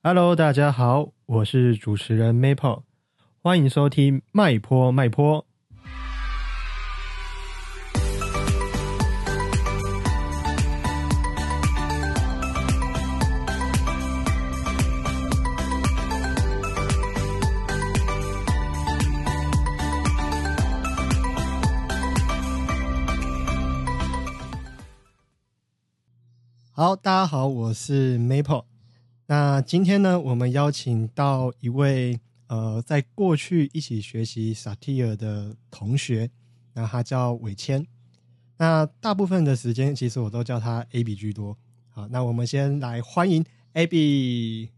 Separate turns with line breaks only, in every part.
Hello，大家好，我是主持人 Maple，欢迎收听麦坡麦坡。好，大家好，我是 Maple。那今天呢，我们邀请到一位呃，在过去一起学习萨提尔的同学，那他叫伟谦。那大部分的时间，其实我都叫他 A B 居多。好，那我们先来欢迎 A B。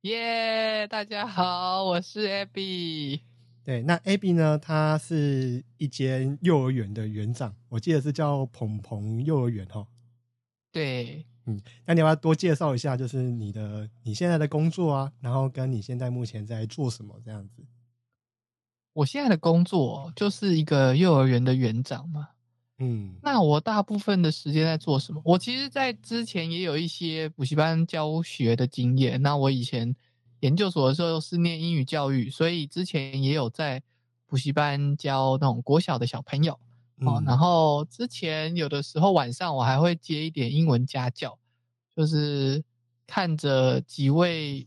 耶，大家好，我是 A B。
对，那 A B 呢，他是一间幼儿园的园长，我记得是叫鹏鹏幼儿园哈。
对。
嗯，那你要不要多介绍一下，就是你的你现在的工作啊，然后跟你现在目前在做什么这样子？
我现在的工作就是一个幼儿园的园长嘛。
嗯，
那我大部分的时间在做什么？我其实，在之前也有一些补习班教学的经验。那我以前研究所的时候是念英语教育，所以之前也有在补习班教那种国小的小朋友。哦，然后之前有的时候晚上我还会接一点英文家教，就是看着几位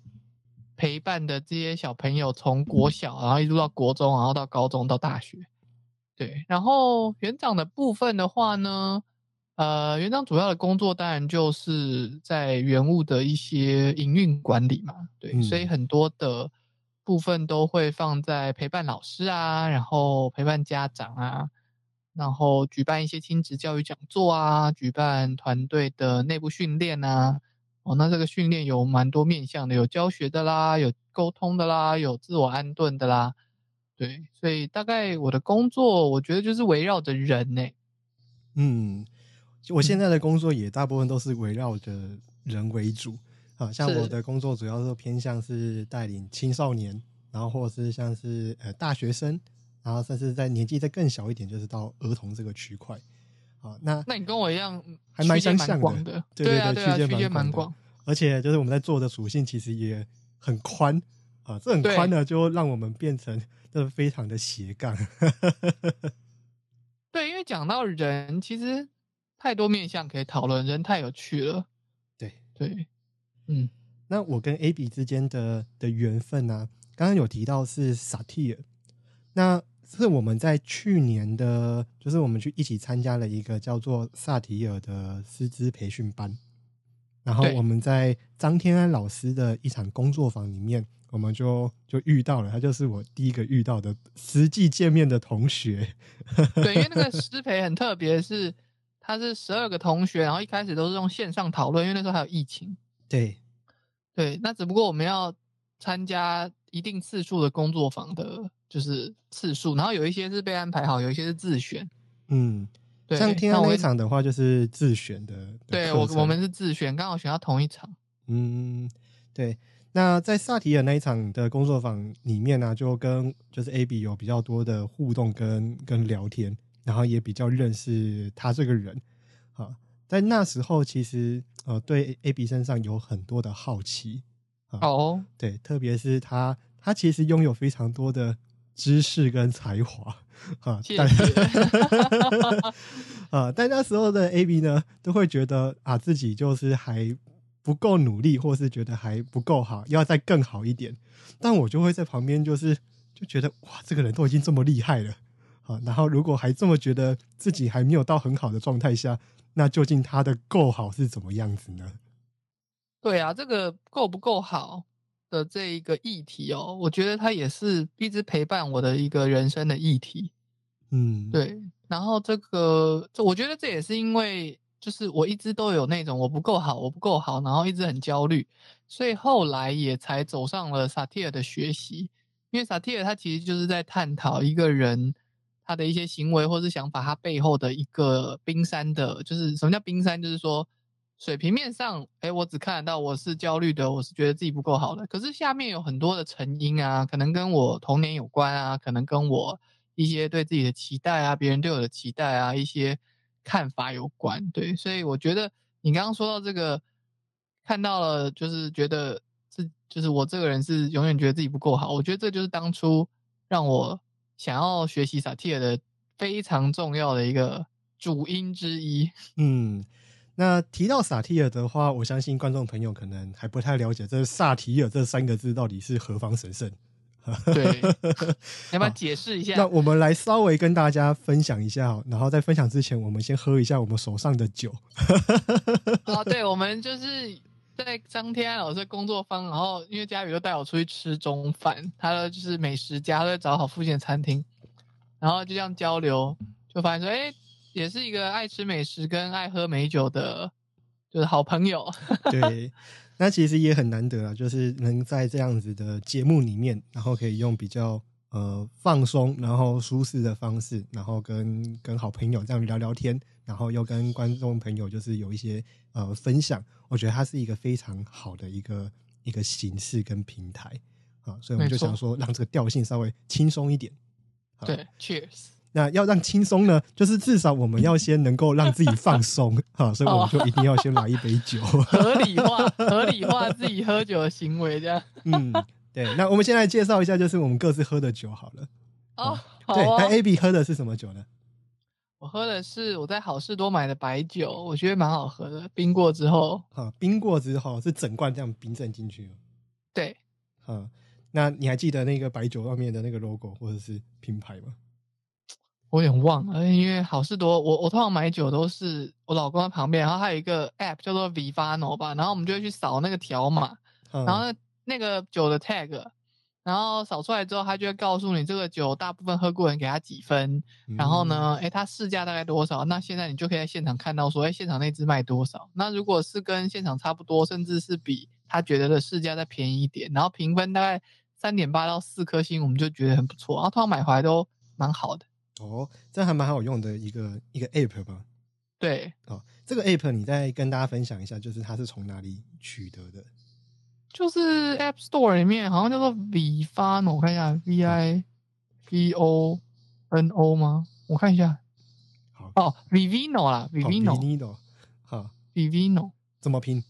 陪伴的这些小朋友从国小，然后一路到国中，然后到高中到大学。对，然后园长的部分的话呢，呃，园长主要的工作当然就是在园务的一些营运管理嘛。对，所以很多的部分都会放在陪伴老师啊，然后陪伴家长啊。然后举办一些亲子教育讲座啊，举办团队的内部训练啊。哦，那这个训练有蛮多面向的，有教学的啦，有沟通的啦，有自我安顿的啦。对，所以大概我的工作，我觉得就是围绕着人呢。
嗯，我现在的工作也大部分都是围绕着人为主。啊，像我的工作主要是偏向是带领青少年，然后或者是像是呃大学生。然后甚至在年纪再更小一点，就是到儿童这个区块，啊，那
那你跟我一样，
还蛮相像
的，
对对
对，
区间
蛮广，
而且就是我们在做的属性其实也很宽啊，这很宽呢，就让我们变成就是非常的斜杠。
对，因为讲到人，其实太多面向可以讨论，人太有趣了。
对
对，嗯，
那我跟 A B 之间的的缘分呢，刚刚有提到是萨提尔，那。是我们在去年的，就是我们去一起参加了一个叫做萨提尔的师资培训班，然后我们在张天安老师的一场工作坊里面，我们就就遇到了他，就是我第一个遇到的实际见面的同学。
对，因为那个师培很特别，是他是十二个同学，然后一开始都是用线上讨论，因为那时候还有疫情。
对，
对，那只不过我们要参加一定次数的工作坊的。就是次数，然后有一些是被安排好，有一些是自选。
嗯，对像天安那一场的话，就是自选的。
对我，我们是自选，刚好选到同一场。
嗯，对。那在萨提尔那一场的工作坊里面呢，就跟就是 A B 有比较多的互动跟跟聊天，然后也比较认识他这个人。啊，在那时候其实呃，对 A B 身上有很多的好奇。
哦，
对，特别是他，他其实拥有非常多的。知识跟才华，啊，
但是
啊，但那时候的 A B 呢，都会觉得啊，自己就是还不够努力，或是觉得还不够好，要再更好一点。但我就会在旁边，就是就觉得哇，这个人都已经这么厉害了，啊，然后如果还这么觉得自己还没有到很好的状态下，那究竟他的够好是怎么样子呢？
对啊，这个够不够好？的这一个议题哦，我觉得它也是一直陪伴我的一个人生的议题。
嗯，
对。然后这个，这我觉得这也是因为，就是我一直都有那种我不够好，我不够好，然后一直很焦虑，所以后来也才走上了萨提尔的学习。因为萨提尔他其实就是在探讨一个人他的一些行为或是想法，他背后的一个冰山的，就是什么叫冰山？就是说。水平面上，哎，我只看得到我是焦虑的，我是觉得自己不够好的。可是下面有很多的成因啊，可能跟我童年有关啊，可能跟我一些对自己的期待啊，别人对我的期待啊，一些看法有关。对，所以我觉得你刚刚说到这个，看到了就是觉得自就是我这个人是永远觉得自己不够好。我觉得这就是当初让我想要学习萨提尔的非常重要的一个主因之一。
嗯，那提到萨提尔的话，我相信观众朋友可能还不太了解，这萨提尔这三个字到底是何方神圣。
对，要不要解释一下？
那我们来稍微跟大家分享一下，然后在分享之前，我们先喝一下我们手上的酒。
啊，对，我们就是在张天安老师工作坊，然后因为佳宇都带我出去吃中饭，他的就是美食家，都会找好附近的餐厅，然后就这样交流，就发现说，哎，也是一个爱吃美食跟爱喝美酒的，就是好朋友。
对。那其实也很难得啊，就是能在这样子的节目里面，然后可以用比较呃放松，然后舒适的方式，然后跟跟好朋友这样聊聊天，然后又跟观众朋友就是有一些呃分享，我觉得它是一个非常好的一个一个形式跟平台啊，所以我们就想说让这个调性稍微轻松一点。
对，Cheers。
那要让轻松呢，就是至少我们要先能够让自己放松 哈，所以我们就一定要先来一杯酒，
合理化合理化自己喝酒的行为，这样。
嗯，对。那我们先来介绍一下，就是我们各自喝的酒好了。
哦，
对。那 A B 喝的是什么酒呢？
我喝的是我在好事多买的白酒，我觉得蛮好喝的。冰过之后，
哈，冰过之后是整罐这样冰镇进去
对。
嗯，那你还记得那个白酒外面的那个 logo 或者是品牌吗？
我有点忘了，因为好事多，我我通常买酒都是我老公在旁边，然后还有一个 app 叫做 Vivano 吧，然后我们就会去扫那个条码，然后那个酒的 tag，然后扫出来之后，他就会告诉你这个酒大部分喝过人给他几分，然后呢，哎，他市价大概多少？那现在你就可以在现场看到说，哎，现场那只卖多少？那如果是跟现场差不多，甚至是比他觉得的市价再便宜一点，然后评分大概三点八到四颗星，我们就觉得很不错，然后通常买回来都蛮好的。
哦，这还蛮好用的一个一个 app 吧？
对，
哦，这个 app 你再跟大家分享一下，就是它是从哪里取得的？
就是 App Store 里面好像叫做 Vivano，我看一下，V I V O N O 吗？我看一下。
好
哦，Vivino 啦，Vivino，
好
，Vivino
怎么拼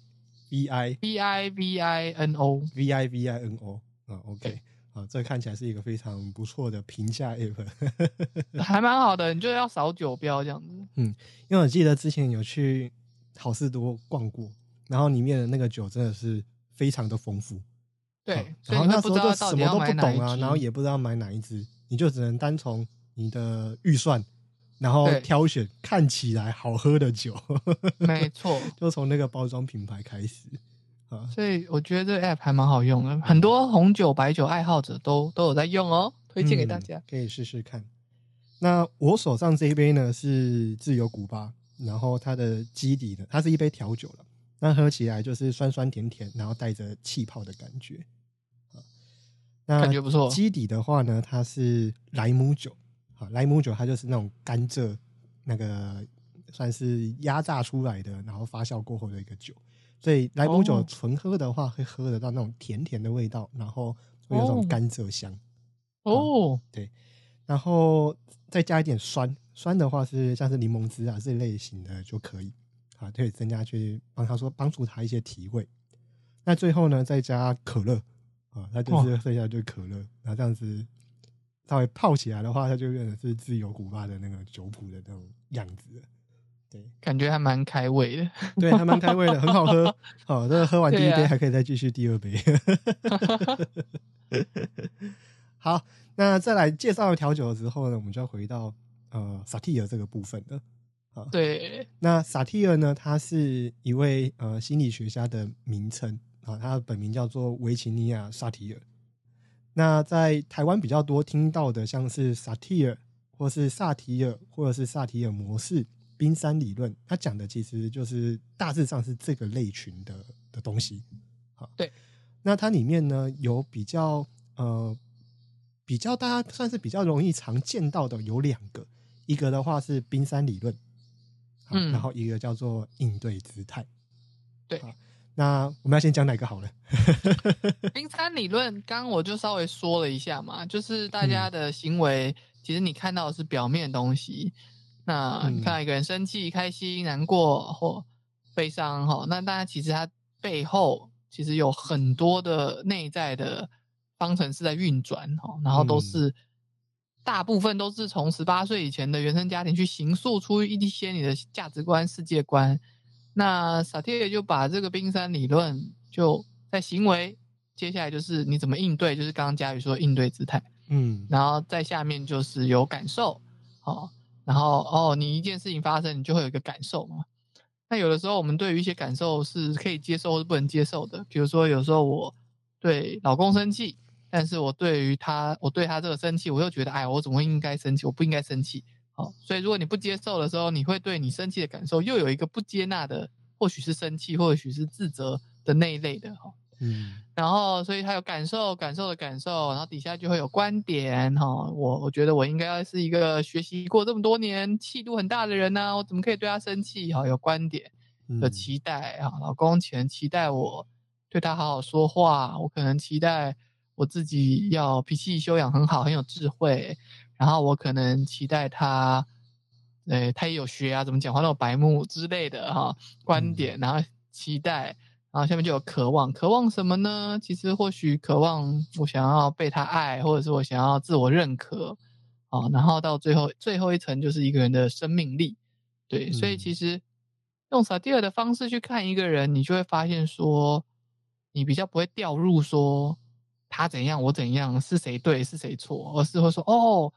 ？V I
V I V I N O，V
I V I N O，啊，OK。啊，这看起来是一个非常不错的评价 app，
还蛮好的。你就要扫酒标这样子。
嗯，因为我记得之前有去好事多逛过，然后里面的那个酒真的是非常的丰富。
对，
然后那
时候
就什么都不懂
啊，
然后也不知道买哪一支，你就只能单从你的预算，然后挑选看起来好喝的酒。
没错，
就从那个包装品牌开始。
所以我觉得这个 app 还蛮好用的，很多红酒、白酒爱好者都都有在用哦，推荐给大家，
可以试试看。那我手上这一杯呢是自由古巴，然后它的基底呢，它是一杯调酒了，那喝起来就是酸酸甜甜，然后带着气泡的感觉
那感觉不错。
基底的话呢，它是莱姆酒，好，莱姆酒它就是那种甘蔗那个算是压榨出来的，然后发酵过后的一个酒。所以莱姆酒纯喝的话，会喝得到那种甜甜的味道，然后会有种甘蔗香。
哦，
对，然后再加一点酸，酸的话是像是柠檬汁啊这类型的就可以，啊，可以增加去帮他说帮助他一些提味。那最后呢，再加可乐，啊，那就是剩下就是可乐，然后这样子稍微泡起来的话，它就变成是自由古巴的那个酒谱的那种样子。
感觉还蛮开胃的，
对，还蛮开胃的，很好喝。好，这个喝完第一杯还可以再继续第二杯。好，那再来介绍调酒之后呢，我们就要回到呃萨提尔这个部分了。啊，
对，
那萨提尔呢，他是一位呃心理学家的名称啊，他的本名叫做维奇尼亚萨提尔。那在台湾比较多听到的，像是萨提尔，或是萨提尔，或者是萨提尔模式。冰山理论，它讲的其实就是大致上是这个类群的的东西。好，
对。
那它里面呢有比较呃比较大家算是比较容易常见到的有两个，一个的话是冰山理论，嗯，然后一个叫做应对姿态。
对。
那我们要先讲哪个好了？
冰山理论，刚刚我就稍微说了一下嘛，就是大家的行为，其实你看到的是表面东西。那你看到一个人生气、开心、难过或悲伤哈，那大家其实他背后其实有很多的内在的方程式在运转哈，然后都是、大部分都是从十八岁以前的原生家庭去形塑出一些你的价值观、世界观。那萨提尔就把这个冰山理论就在行为，接下来就是你怎么应对，就是刚刚佳宇说的应对姿态。
嗯
然后在下面就是有感受，哦，然后哦，你一件事情发生，你就会有一个感受嘛。那有的时候我们对于一些感受是可以接受或是不能接受的，比如说有时候我对老公生气，但是我对于他，我对他这个生气，我又觉得，哎，我怎么会应该生气？我不应该生气。好、所以如果你不接受的时候，你会对你生气的感受又有一个不接纳的，或许是生气，或许是自责的那一类的哈。
嗯
然后，所以他有感受，感受的感受，然后底下就会有观点哈、我我觉得我应该是一个学习过这么多年、气度很大的人呐、我怎么可以对他生气？哈、有观点，
嗯
有期待哈，老公可能期待我对他好好说话，我可能期待我自己要脾气修养很好，很有智慧，然后我可能期待他，呃，他也有学啊，怎么讲话那种白目之类的哈、观点，然后期待。然后下面就有渴望，渴望什么呢？其实或许渴望我想要被他爱，或者是我想要自我认可，啊，然后到最后最后一层就是一个人的生命力，对，所以
嗯。
其实用萨蒂尔的方式去看一个人，你就会发现说，你比较不会掉入说他怎样我怎样是谁对是谁错，而是会说哦，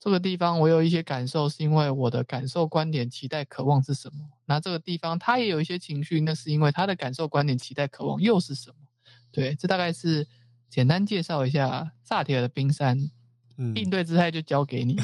这个地方我有一些感受，是因为我的感受、观点、期待、渴望是什么？那这个地方他也有一些情绪，那是因为他的感受、观点、期待、渴望又是什么？对，这大概是简单介绍一下萨提尔的冰山，
嗯
应对姿态就交给你。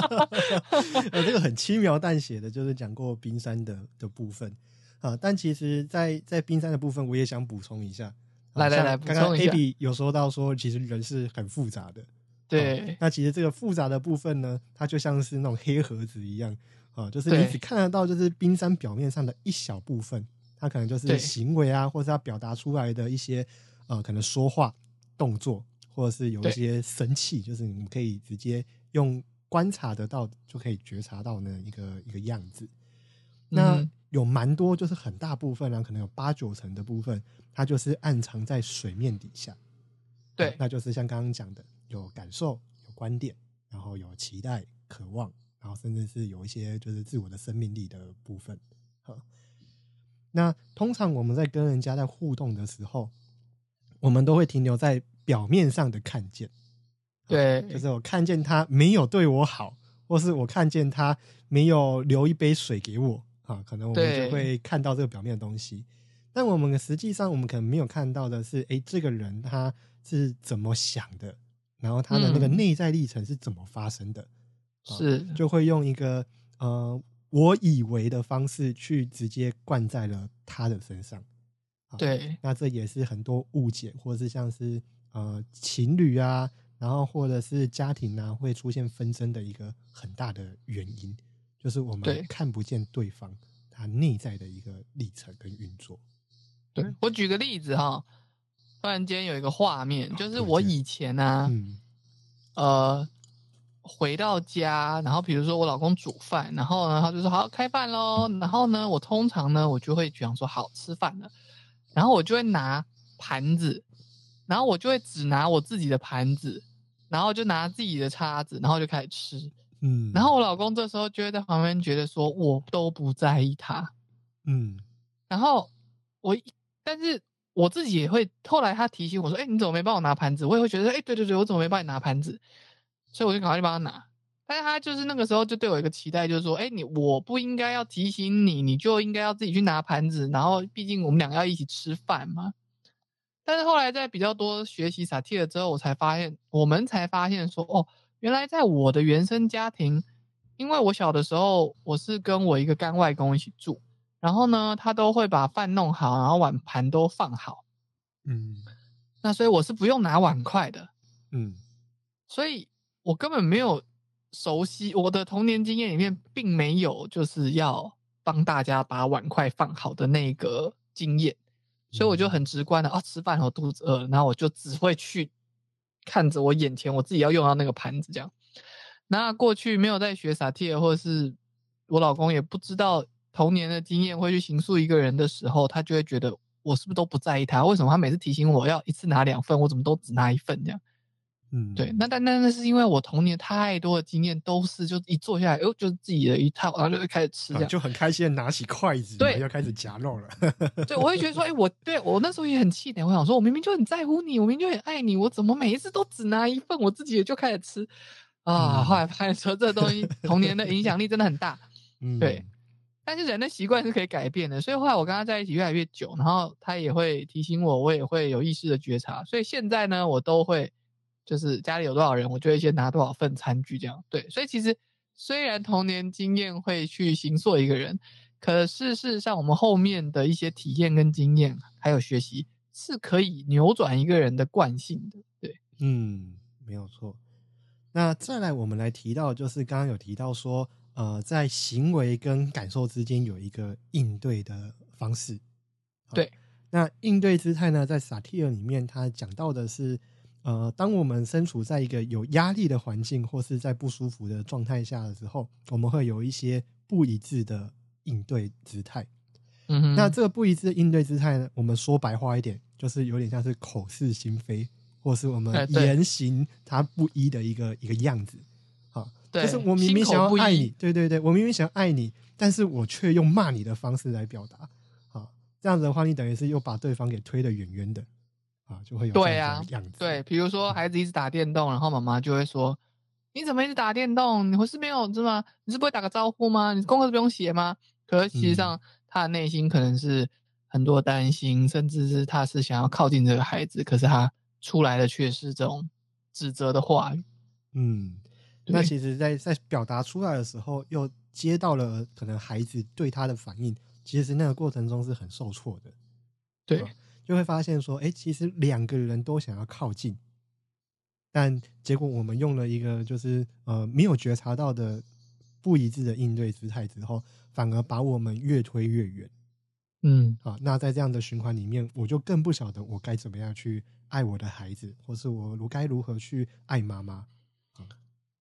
呃，这个很轻描淡写的，就是讲过冰山的的部分啊。但其实在，在冰山的部分，我也想补充一下。啊
来来来
刚刚
补充一下
AB 有说到说，其实人是很复杂的。
对。
哦，那其实这个复杂的部分呢，它就像是那种黑盒子一样啊，就是你只看得到就是冰山表面上的一小部分，它可能就是行为啊，或是它表达出来的一些呃，可能说话、动作，或者是有一些生气，就是你们可以直接用观察得到，就可以觉察到那一个一个样子。那
嗯
有蛮多，就是很大部分啊，可能有八九成的部分，它就是暗藏在水面底下。
对。
那就是像刚刚讲的，有感受、有观点，然后有期待、渴望，然后甚至是有一些就是自我的生命力的部分。好，那通常我们在跟人家在互动的时候，我们都会停留在表面上的看见。
对，
就是我看见他没有对我好，或是我看见他没有留一杯水给我啊，可能我们就会看到这个表面的东西。但我们实际上，我们可能没有看到的是，哎，这个人他是怎么想的，然后他的那个
嗯
内在历程是怎么发生的，啊
是，
就会用一个呃我以为的方式去直接灌在了他的身上。啊
对，
那这也是很多误解，或者是像是呃情侣啊，然后或者是家庭啊，会出现纷争的一个很大的原因，就是我
对
们看不见对方他内在的一个历程跟运作。
对我举个例子哈，突然间有一个画面，就是我以前呢、
嗯。
呃，回到家，然后比如说我老公煮饭，然后呢，他就说好开饭喽，然后呢，我通常呢，我就会讲说好吃饭了，然后我就会拿盘子，然后我就会只拿我自己的盘子，然后就拿自己的叉子，然后就开始吃，
嗯，
然后我老公这时候就会在旁边觉得说我都不在意他，
嗯。
然后我，但是我自己也会，后来他提醒我说：“哎、你怎么没帮我拿盘子？”我也会觉得：“哎、对对对，我怎么没帮你拿盘子？”所以我就赶快去帮他拿。但是他就是那个时候就对我一个期待，就是说：“哎、你我不应该要提醒你，你就应该要自己去拿盘子。然后毕竟我们两个要一起吃饭嘛。”但是后来在比较多学习萨提尔之后，我才发现，我们才发现说：“哦，原来在我的原生家庭，因为我小的时候我是跟我一个干外公一起住。”然后呢，他都会把饭弄好，然后碗盘都放好。
嗯
那所以我是不用拿碗筷的，
嗯
所以我根本没有熟悉我的童年经验里面，并没有就是要帮大家把碗筷放好的那个经验，所以我就很直观的啊，吃饭我肚子饿了，然后我就只会去看着我眼前我自己要用到那个盘子这样。那过去没有在学萨提尔，或者是我老公也不知道童年的经验会去形塑一个人的时候，他就会觉得我是不是都不在意他？为什么他每次提醒我要一次拿两份，我怎么都只拿一份这样？
嗯，
对，那但那那是因为我童年太多的经验都是就一坐下来，哦，就是自己的一套，然后就开始吃这样，
啊就很开心的拿起筷子，
对
然后要开始夹肉了。
对，我会觉得说，哎、我对我那时候也很气馁，我想说，我明明就很在乎你，我明明就很爱你，我怎么每一次都只拿一份，我自己也就开始吃啊？
嗯
后来发现说，这东西童年的影响力真的很大，
嗯，
对但是人的习惯是可以改变的，所以后来我跟他在一起越来越久，然后他也会提醒我，我也会有意识的觉察，所以现在呢，我都会就是家里有多少人，我就会先拿多少份餐具这样。对，所以其实虽然童年经验会去形塑一个人，可是事实上我们后面的一些体验跟经验还有学习是可以扭转一个人的惯性的。对，
嗯，没有错。那再来，我们来提到，就是刚刚有提到说，呃，在行为跟感受之间有一个应对的方式。
对，
那应对姿态呢，在萨提尔里面，他讲到的是，呃，当我们身处在一个有压力的环境，或是在不舒服的状态下的时候，我们会有一些不一致的应对姿态。
嗯哼，
那这个不一致的应对姿态呢，我们说白话一点，就是有点像是口是心非，或是我们言行它不一的一个一个样子。就是我明明想要爱你，对对对，我明明想要爱你，但是我却用骂你的方式来表达。啊，这样子的话，你等于是又把对方给推得远远的，啊，就会有这
对啊。对，比如说孩子一直打电动，然后妈妈就会说：“你怎么一直打电动？你不是没有是吗？你是不会打个招呼吗？你功课不用写吗？”可是其实上，他的内心可能是很多担心，甚至是他是想要靠近这个孩子，可是他出来的却是这种指责的话语。
嗯，那其实在，在表达出来的时候，又接到了可能孩子对他的反应，其实那个过程中是很受挫的。
对
啊就会发现说，哎，其实两个人都想要靠近，但结果我们用了一个就是呃没有觉察到的不一致的应对姿态之后，反而把我们越推越远
嗯，
啊。那在这样的循环里面，我就更不晓得我该怎么样去爱我的孩子，或是我如该如何去爱妈妈。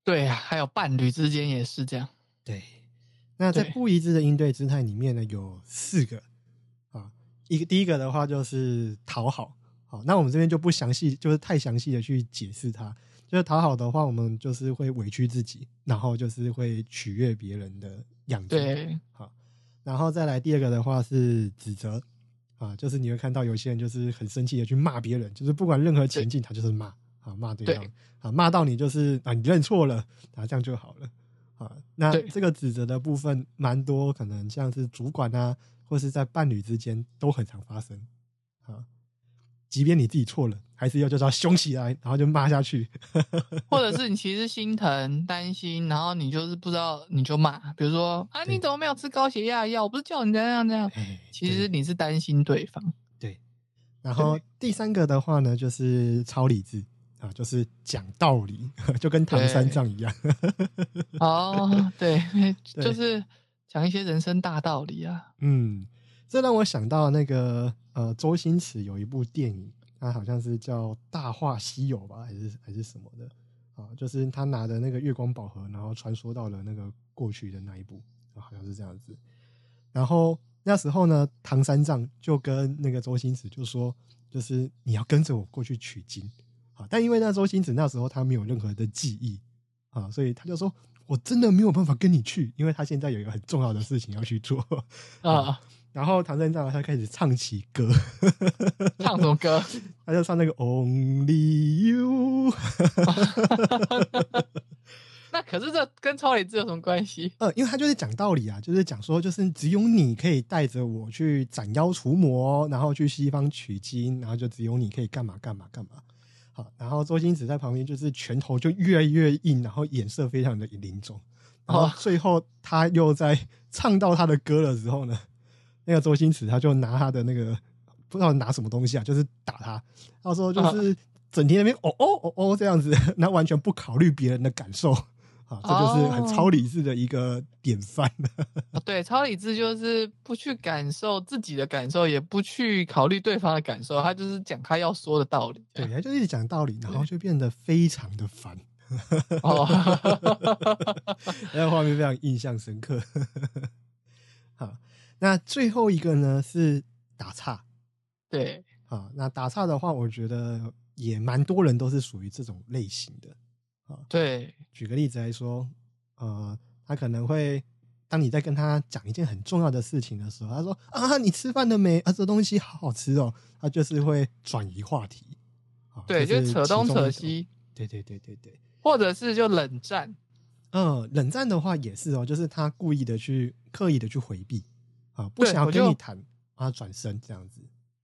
对啊，还有伴侣之间也是这样。
对，那在不一致的应对姿态里面呢，有四个啊。一个第一个的话就是讨好，好，那我们这边就不详细，就是太详细的去解释它。就是讨好的话，我们就是会委屈自己，然后就是会取悦别人的样子。，
对，
好，然后再来第二个的话是指责啊，就是你会看到有些人就是很生气的去骂别人，就是不管任何情境，他就是骂啊，骂对方啊，骂到你就是啊，你认错了，啊，这样就好了啊。那这个指责的部分蛮多，可能像是主管啊，或是在伴侣之间都很常发生啊。即便你自己错了，还是要就是要凶起来，然后就骂下去。
或者是你其实心疼、担心，然后你就是不知道，你就骂，比如说啊，你怎么没有吃高血压药？我不是叫你这样这样。
哎
其实你是担心对方。
对，然后第三个的话呢，就是超理智啊，就是讲道理，就跟唐三藏一样。
哦，对，就是讲一些人生大道理啊。
嗯，这让我想到那个呃，周星驰有一部电影，它好像是叫《大话西游》吧，还是还是什么的啊？就是他拿着那个月光宝盒，然后穿梭到了那个过去的那一步，啊好像是这样子。然后那时候呢，唐三藏就跟那个周星驰就说，就是你要跟着我过去取经啊。但因为那周星驰那时候他没有任何的记忆啊，所以他就说。我真的没有办法跟你去，因为他现在有一个很重要的事情要去做。
啊，
然后唐三藏他开始唱起歌，
唱什么歌？
他就唱那个 Only You，
那可是这跟超理智有什么关系？
呃，因为他就是讲道理啊，就是讲说，就是只有你可以带着我去斩妖除魔，然后去西方取经，然后就只有你可以干嘛干嘛干嘛。好，然后周星驰在旁边就是拳头就越来越硬，然后眼色非常的凝重。然后
哦
最后他又在唱到他的歌的时候呢，那个周星驰他就拿他的那个不知道拿什么东西啊，就是打他。他说就是整天那边哦哦哦哦这样子，那完全不考虑别人的感受啊，这就是很
哦
超理智的一个典范。
啊 对，超理智就是不去感受自己的感受，也不去考虑对方的感受，他就是讲他要说的道理。
对，他就一直讲道理，然后就变得非常的烦，
哦，
那个画面非常印象深刻。好，那最后一个呢是打岔
对，
啊，那打岔的话，我觉得也蛮多人都是属于这种类型的。
对，
举个例子来说，呃，他可能会当你在跟他讲一件很重要的事情的时候，他说啊，你吃饭了没？啊，这东西好好吃哦，他就是会转移话题。啊
对，就是扯东扯。西，
对对对对对。
或者是就冷战。
嗯，冷战的话也是哦，就是他故意的去刻意的去回避啊，不想要跟你谈啊，转身这样子。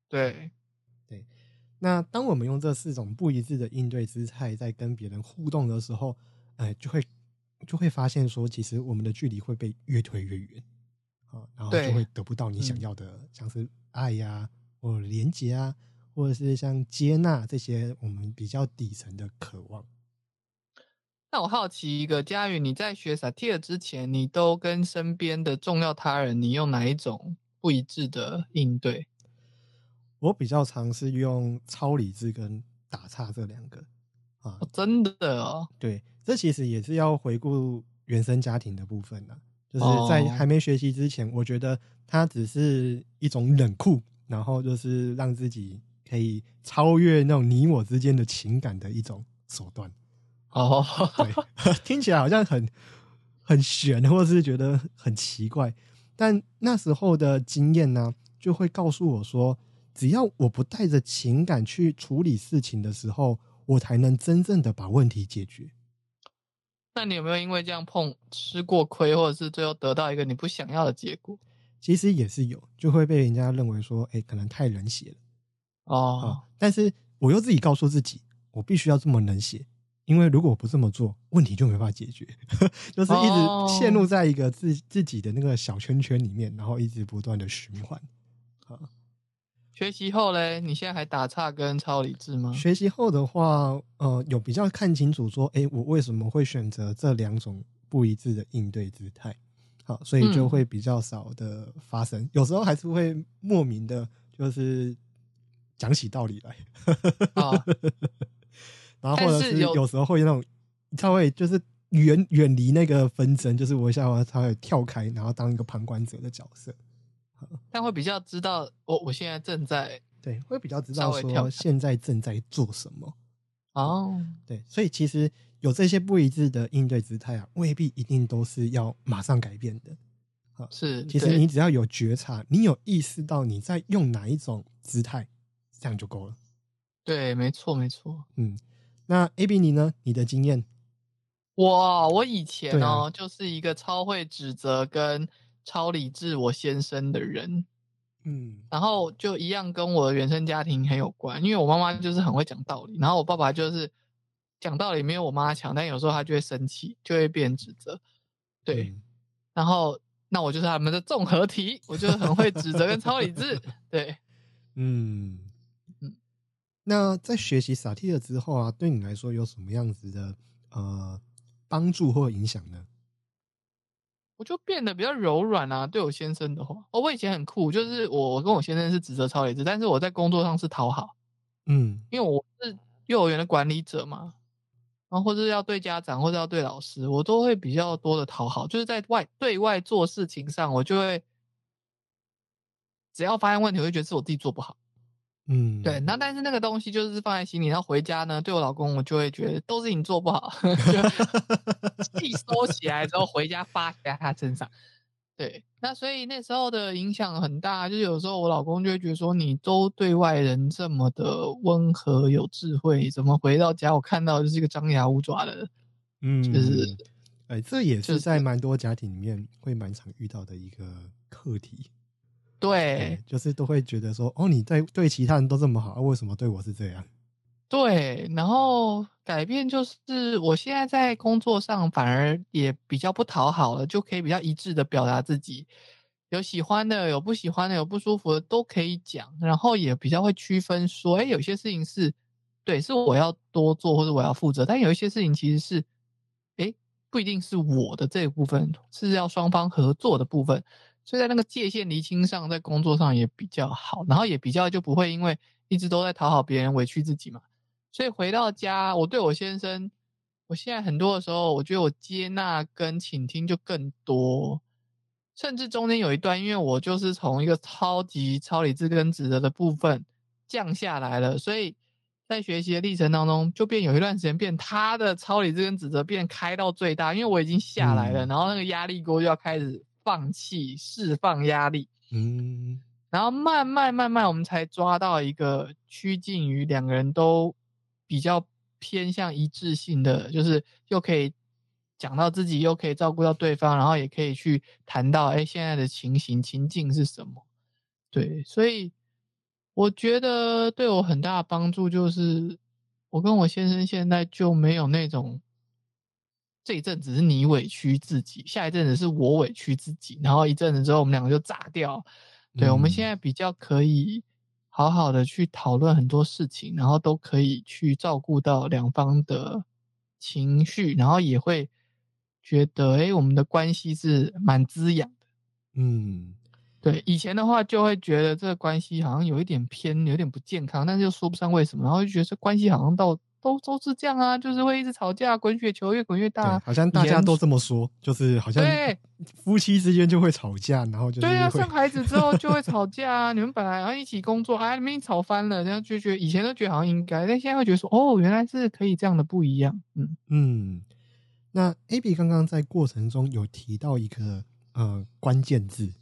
对，
那当我们用这四种不一致的应对姿态在跟别人互动的时候，呃，就会就会发现说，其实我们的距离会被越推越远啊，然后就会得不到你想
嗯
要的，像是爱呀、或者连接啊，或者是像接纳这些我们比较底层的渴望。
那我好奇一个，佳宇，你在学萨提尔之前，你都跟身边的重要他人，你用哪一种不一致的应对？
我比较常是用超理智跟打岔这两个啊
哦，，真的哦，
对，这其实也是要回顾原生家庭的部分呢。就是
哦
在还没学习之前，我觉得它只是一种冷酷，然后就是让自己可以超越那种你我之间的情感的一种手段。
哦，
对，听起来好像很很玄，或是觉得很奇怪。但那时候的经验呢，就会告诉我说，只要我不带着情感去处理事情的时候，我才能真正的把问题解决。
那你有没有因为这样碰吃过亏，或者是最后得到一个你不想要的结果？
其实也是有，就会被人家认为说，哎，可能太冷血了啊、
哦，
但是我又自己告诉自己，我必须要这么冷血，因为如果我不这么做，问题就没办法解决，就是一
哦
直陷入在一个自自己的那个小圈圈里面，然后一直不断的循环。啊，
学习后嘞，你现在还打岔跟超理智吗？
学习后的话，呃，有比较看清楚说，哎，我为什么会选择这两种不一致的应对姿态？好，所以就
嗯
会比较少的发生，有时候还是会莫名的，就是讲起道理来。
啊，
然后或者是
有
有时候会那种，他会就是远远离那个纷争，就是我想要他会跳开，然后当一个旁观者的角色，
但会比较知道我我现在正在
对，会比较知道说现在正在做什么。
哦，
对，所以其实有这些不一致的应对姿态啊，未必一定都是要马上改变的。
是，
其实你只要有觉察，你有意识到你在用哪一种姿态，这样就够了。
对，没错没错。
嗯，那 A B 你呢？你的经验？
我，我以前哦，就是一个超会指责跟超理智我先生的人，
嗯。
然后就一样跟我的原生家庭很有关，因为我妈妈就是很会讲道理，然后我爸爸就是讲道理没有我妈强，但有时候他就会生气，就会被人指责，对，
嗯。
然后那我就是他们的综合体，我就是很会指责跟超理智，对，
嗯
嗯。
那在学习萨提尔之后啊，对你来说有什么样子的呃帮助或影响呢？
我就变得比较柔软啊。对我先生的话，哦，我以前很酷，就是我我跟我先生是指责超理智，但是我在工作上是讨好。
嗯
因为我是幼儿园的管理者嘛，然后或者要对家长或者要对老师，我都会比较多的讨好，就是在外对外做事情上，我就会只要发现问题，我就觉得是我自己做不好。
嗯，
对，那但是那个东西就是放在心里，然后回家呢，对我老公我就会觉得都是你做不好，就气收起来之后回家发在他身上。对，那所以那时候的影响很大，就是有时候我老公就会觉得说，你都对外人这么的温和有智慧，怎么回到家我看到就是一个张牙舞爪的？
嗯，
就是
哎，这也
是是
在蛮多家庭里面会蛮常遇到的一个课题。
对
就是都会觉得说，哦，你在对其他人都这么好，啊为什么对我是这样？
对，然后改变就是我现在在工作上反而也比较不讨好了，就可以比较一致的表达自己，有喜欢的，有不喜欢的，有不舒服的都可以讲，然后也比较会区分说，哎，有些事情是对，是我要多做或者我要负责，但有一些事情其实是，哎，不一定是我的这一部分，是要双方合作的部分，所以在那个界限厘清上，在工作上也比较好，然后也比较就不会因为一直都在讨好别人，委屈自己嘛。所以回到家，我对我先生，我现在很多的时候，我觉得我接纳跟倾听就更多，甚至中间有一段，因为我就是从一个超级超理智跟指责的部分，降下来了，所以在学习的历程当中，就变有一段时间变他的超理智跟指责变开到最大，因为我已经下来了，
嗯
然后那个压力锅就要开始放弃释放压力，
嗯
然后慢慢慢慢我们才抓到一个趋近于两个人都比较偏向一致性的，就是又可以讲到自己，又可以照顾到对方，然后也可以去谈到哎现在的情形情境是什么。对，所以我觉得对我很大的帮助就是，我跟我先生现在就没有那种这一阵子是你委屈自己，下一阵子是我委屈自己，然后一阵子之后我们两个就炸掉。对，我们现
嗯
在比较可以好好的去讨论很多事情，然后都可以去照顾到两方的情绪，然后也会觉得，哎，我们的关系是蛮滋养的。
嗯
对，以前的话就会觉得这个关系好像有一点偏，有点不健康，但是又说不上为什么，然后就觉得这关系好像到都都是这样啊，就是会一直吵架，滚雪球越滚越大
好像大家都这么说，就是好像
对
夫妻之间就会吵架，然后就是
对啊，生孩子之后就会吵架啊。你们本来要一起工作，哎，你们已经吵翻了，然后就觉得以前都觉得好像应该，但现在会觉得说，哦，原来是可以这样的不一样。嗯，
嗯。那 A B 刚刚在过程中有提到一个呃关键字，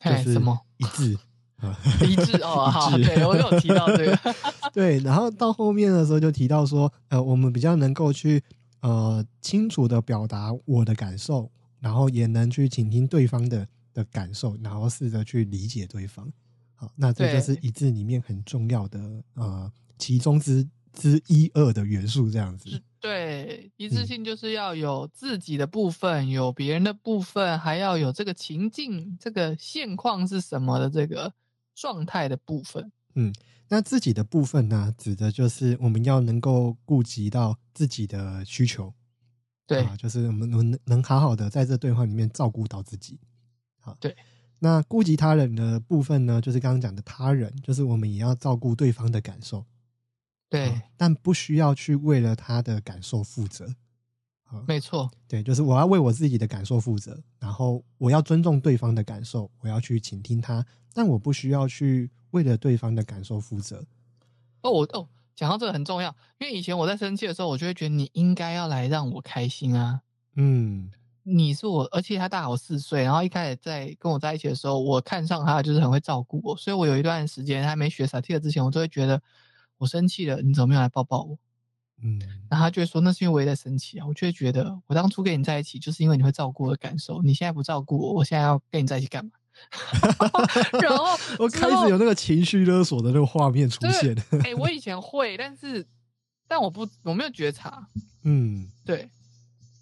就，是
什么
一致啊，
一致哦？好，对我有提到这个。
对，然后到后面的时候就提到说，呃，我们比较能够去呃清楚的表达我的感受，然后也能去倾听对方的的感受，然后试着去理解对方。好，那这就是一致里面很重要的呃其中之之一二的元素，这样子。
对，一
嗯
致性就是要有自己的部分，有别人的部分，还要有这个情境、这个现况是什么的这个状态的部分。
嗯那自己的部分呢，指的就是我们要能够顾及到自己的需求，
对，
啊，就是我们能能好好的在这对话里面照顾到自己。好，
对。
那顾及他人的部分呢，就是刚刚讲的他人，就是我们也要照顾对方的感受，
对，
啊但不需要去为了他的感受负责。好，
没错，
对，就是我要为我自己的感受负责，然后我要尊重对方的感受，我要去倾听他，但我不需要去为了对方的感受负责。
哦，我哦，讲到这个很重要，因为以前我在生气的时候，我就会觉得你应该要来让我开心啊。
嗯
你是我，而且他大我四岁，然后一开始在跟我在一起的时候，我看上他就是很会照顾我，所以我有一段时间还没学萨提尔之前，我都会觉得我生气了，你怎么没有来抱抱我？
嗯
然后他就会说那是因为我也在生气啊，我就会觉得我当初跟你在一起就是因为你会照顾我的感受，你现在不照顾我，我现在要跟你在一起干嘛？然后
我开始有那个情绪勒索的那个画面出
对
现。
哎、我以前会，但是但我不我没有觉察，
嗯
对。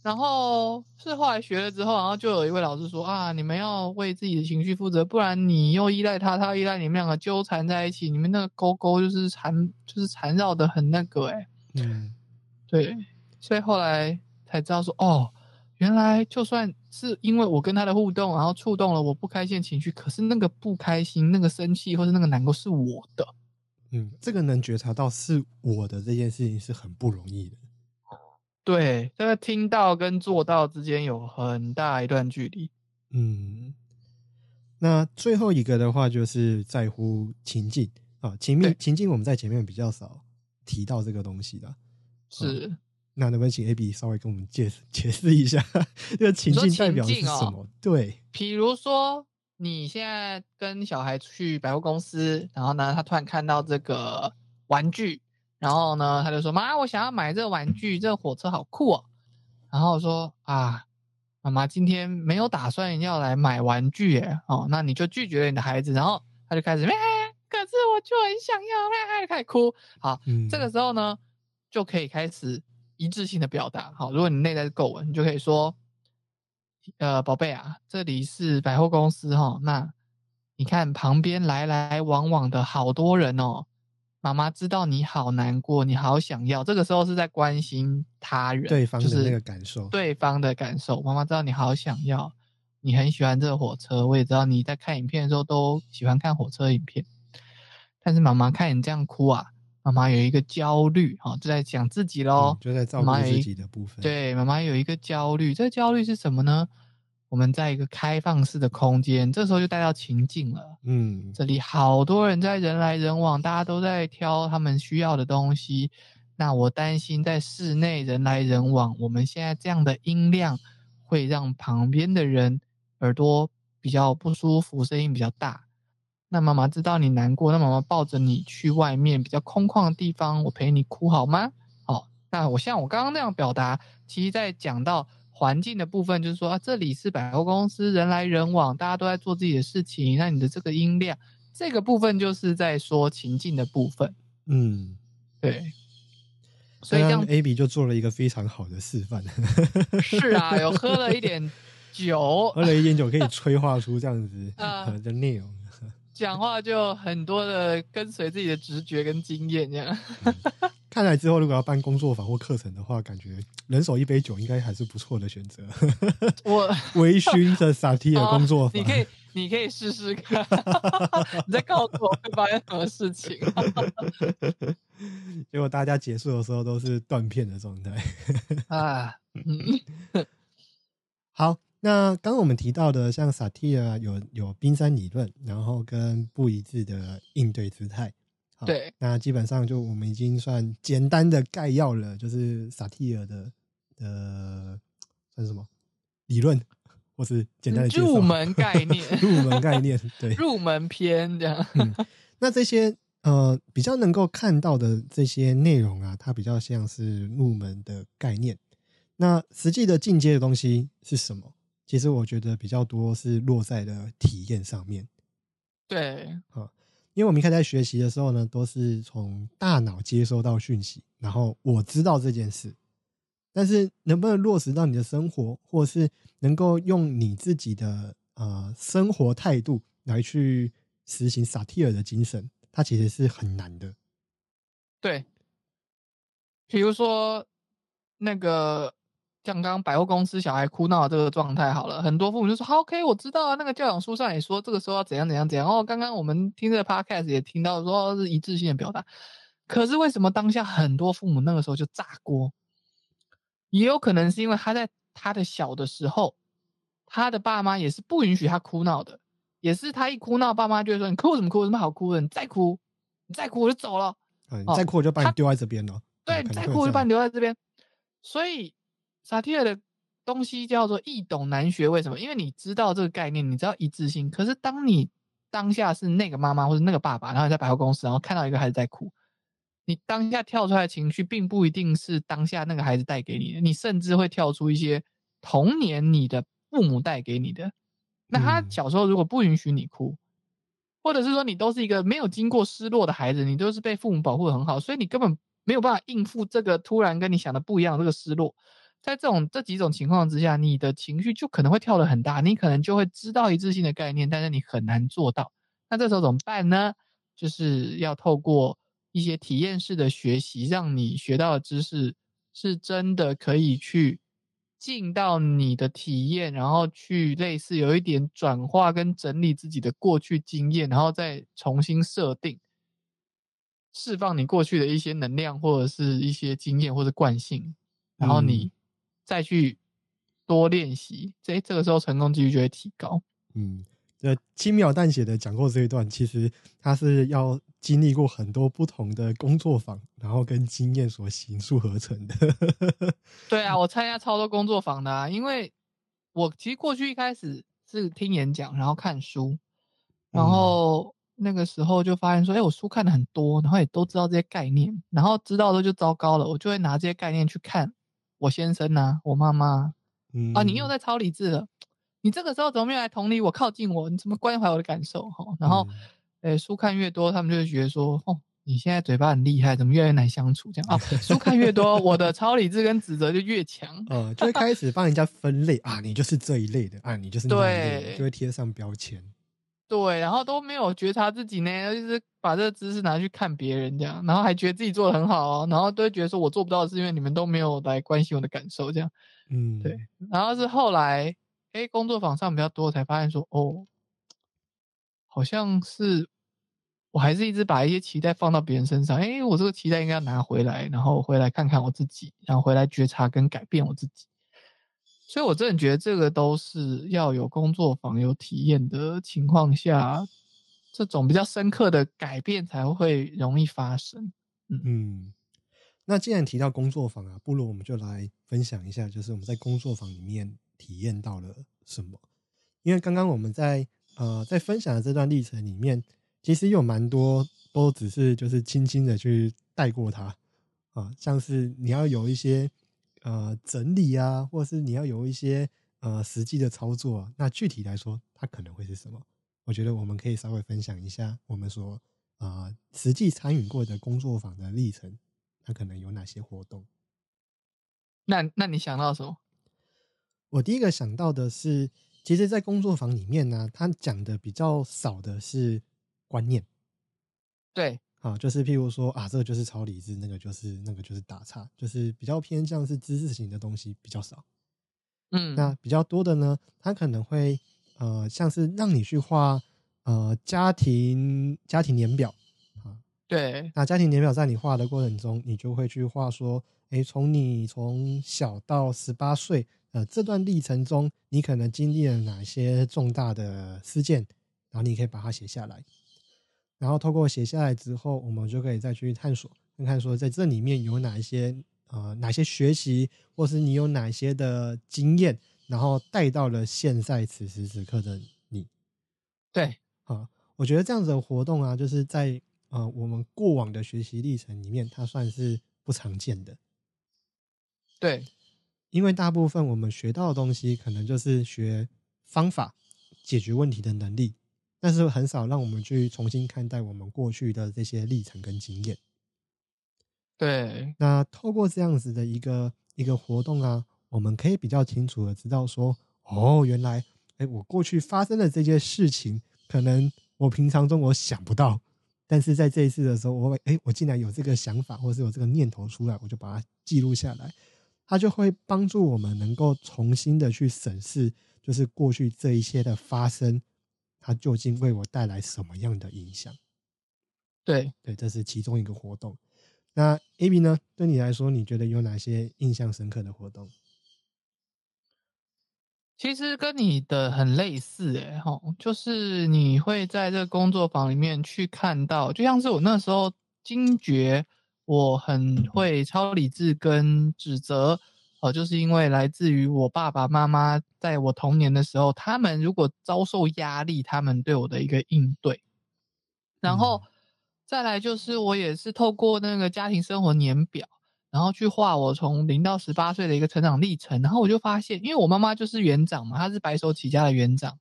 然后是后来学了之后，然后就有一位老师说啊，你们要为自己的情绪负责，不然你又依赖他，他又依赖你们两个纠缠在一起，你们那个勾勾就是缠就是缠绕的很那个哎、
嗯
对，所以后来才知道说哦，原来就算是因为我跟他的互动，然后触动了我不开心的情绪，可是那个不开心、那个生气或者那个难过是我的。
嗯，这个能觉察到是我的这件事情是很不容易的。
对，这个听到跟做到之间有很大一段距离。
嗯，那最后一个的话就是在乎情境啊，情境情境我们在前面比较少提到这个东西的。
是，
那能不能请 A B 稍微跟我们解释解释一下 这个情境代表的是什么？对，
比如说你现在跟小孩去百货公司，然后呢，他突然看到这个玩具，然后呢，他就说：“妈，我想要买这个玩具，这个火车好酷哦。”然后说：“啊，妈妈今天没有打算要来买玩具耶，哦，那你就拒绝了你的孩子。”然后他就开始，可是我就很想要，就开始哭。好，
嗯，
这个时候呢，就可以开始一致性的表达。好，如果你内在是够稳，你就可以说：“呃，宝贝啊，这里是百货公司哈、那你看旁边来来往往的好多人哦。妈妈知道你好难过，你好想要。这个时候是在关心他人，
对方
就是
的那个感受。
对方的感受。妈妈知道你好想要，你很喜欢这个火车，我也知道你在看影片的时候都喜欢看火车影片。但是妈妈看你这样哭啊，妈妈有一个焦虑，哈、就在讲自己喽
嗯。就在照顾自己的部分。，
对，妈妈有一个焦虑，这个焦虑是什么呢？我们在一个开放式的空间，这时候就带到情境了。
嗯
这里好多人在人来人往，大家都在挑他们需要的东西。那我担心在室内人来人往，我们现在这样的音量会让旁边的人耳朵比较不舒服，声音比较大。那妈妈知道你难过，那妈妈抱着你去外面比较空旷的地方，我陪你哭好吗？好，那我像我刚刚那样表达，其实在讲到环境的部分，就是说啊，这里是百货公司，人来人往，大家都在做自己的事情。那你的这个音量，这个部分就是在说情境的部分，
嗯，
对。所以这样
A B 就做了一个非常好的示范，
是啊，有喝了一点酒，
喝了一点酒可以催化出这样子
啊
的内容。
讲话就很多的跟随自己的直觉跟经验这样。
看来之后如果要办工作坊或课程的话，感觉人手一杯酒应该还是不错的选择。
我
微醺的萨提尔工作坊，
你可以，你可以试试看，你再告诉我会发生什么事情。
结果大家结束的时候都是断片的状态。
啊，嗯，
好，那刚刚我们提到的，像萨提尔有有冰山理论，然后跟不一致的应对姿态。
对，
那基本上就我们已经算简单的概要了，就是萨提尔的的算是什么理论，或是简单的
入门概念，
入门概念，对，
入门篇这样。
嗯，那这些呃比较能够看到的这些内容啊，它比较像是入门的概念。那实际的进阶的东西是什么？其实我觉得比较多是落在了体验上面。
对，
因为我们一开始在学习的时候呢，都是从大脑接收到讯息，然后我知道这件事，但是能不能落实到你的生活，或是能够用你自己的呃生活态度来去实行萨提尔的精神，它其实是很难的。
对，比如说那个像刚刚百货公司小孩哭闹的这个状态，好了，很多父母就说：“好，OK，我知道啊，那个教养书上也说这个时候要怎样怎样怎样。”哦，刚刚我们听这个 podcast 也听到说是一致性的表达，可是为什么当下很多父母那个时候就炸锅？也有可能是因为他在他的小的时候，他的爸妈也是不允许他哭闹的，也是他一哭闹，爸妈就会说：“你哭什么哭？有什么好哭的？你再哭，你再哭我就走了。”
嗯，你
哦
再哭我就把你
他
丢在这边了。
对，再哭我就把你留在这边。所以萨提尔的东西叫做易懂难学，为什么？因为你知道这个概念，你知道一致性。可是当你当下是那个妈妈或者那个爸爸，然后你在百货公司，然后看到一个孩子在哭，你当下跳出来的情绪，并不一定是当下那个孩子带给你的，你甚至会跳出一些童年你的父母带给你的。那他
嗯
小时候如果不允许你哭，或者是说你都是一个没有经过失落的孩子，你都是被父母保护的很好，所以你根本没有办法应付这个突然跟你想的不一样的这个失落。在这种这几种情况之下，你的情绪就可能会跳得很大，你可能就会知道一致性的概念，但是你很难做到。那这时候怎么办呢？就是要透过一些体验式的学习，让你学到的知识是真的可以去进到你的体验，然后去类似有一点转化跟整理自己的过去经验，然后再重新设定，释放你过去的一些能量或者是一些经验或者惯性，然后你再去多练习，这这个时候成功几率就会提高。
嗯，这轻描淡写的讲过这一段，其实他是要经历过很多不同的工作坊，然后跟经验所形塑合成的。
对啊，我参加超多工作坊的啊，因为我其实过去一开始是听演讲，然后看书，然
嗯
后那个时候就发现说，哎，我书看的很多，然后也都知道这些概念，然后知道的就糟糕了，我就会拿这些概念去看我先生呐、我妈妈
嗯
啊，你又在超理智了，你这个时候怎么没有来同理我、靠近我？你怎么关怀我的感受？哈，然后
嗯，
诶，书看越多，他们就会觉得说，哦，你现在嘴巴很厉害，怎么越来越难相处？这样啊，书看越多，我的超理智跟指责就越强。
呃，就会开始帮人家分类啊，你就是这一类的啊，你就是那一类的，
对
就会贴上标签。
对，然后都没有觉察自己呢，就是把这个知识拿去看别人这样，然后还觉得自己做的很好哦，然后都会觉得说我做不到，是因为你们都没有来关心我的感受这样。
嗯，
对，然后是后来，哎，工作坊上比较多，才发现说，哦，好像是我还是一直把一些期待放到别人身上，哎，我这个期待应该要拿回来，然后回来看看我自己，然后回来觉察跟改变我自己。所以我真的觉得这个都是要有工作坊有体验的情况下，这种比较深刻的改变才会容易发生。
嗯，那既然提到工作坊啊，不如我们就来分享一下，就是我们在工作坊里面体验到了什么。因为刚刚我们在呃在分享的这段历程里面，其实有蛮多都只是就是轻轻的去带过它啊，像是你要有一些呃整理啊，或者是你要有一些呃实际的操作，那具体来说，它可能会是什么？我觉得我们可以稍微分享一下我们所啊实际参与过的工作坊的历程，它可能有哪些活动？
那那你想到什么？
我第一个想到的是。其实，在工作坊里面呢，他讲的比较少的是观念，
对，
啊，就是譬如说啊，这个就是超理智，那个就是那个就是打岔，就是比较偏向是知识型的东西比较少。
嗯，
那比较多的呢，他可能会呃，像是让你去画呃家庭家庭年表啊，
对，
那家庭年表在你画的过程中，你就会去画说，哎，从你从小到十八岁。呃，这段历程中，你可能经历了哪些重大的事件，然后你可以把它写下来，然后透过写下来之后，我们就可以再去探索，看看说在这里面有哪一些呃哪些学习，或是你有哪些的经验，然后带到了现在此时此刻的你。
对，
啊，我觉得这样子的活动啊，就是在呃我们过往的学习历程里面，它算是不常见的。
对。
因为大部分我们学到的东西，可能就是学方法解决问题的能力，但是很少让我们去重新看待我们过去的这些历程跟经验。
对，
那透过这样子的一个一个活动啊，我们可以比较清楚的知道说，哦，原来，哎，我过去发生的这些事情，可能我平常中我想不到，但是在这一次的时候，我哎，我竟然有这个想法，或是有这个念头出来，我就把它记录下来。它就会帮助我们能够重新的去审视，就是过去这一些的发生，它究竟为我带来什么样的影响？
对
对，这是其中一个活动。那 A B 呢？对你来说，你觉得有哪些印象深刻的活动？
其实跟你的很类似，哎哈，就是你会在这个工作坊里面去看到，就像是我那时候惊觉。我很 会超理智跟指责，哦，就是因为来自于我爸爸妈妈在我童年的时候，他们如果遭受压力，他们对我的一个应对。然后再来就是我也是透过那个家庭生活年表，然后去画我从零到十八岁的一个成长历程。然后我就发现，因为我妈妈就是园长嘛，她是白手起家的园长，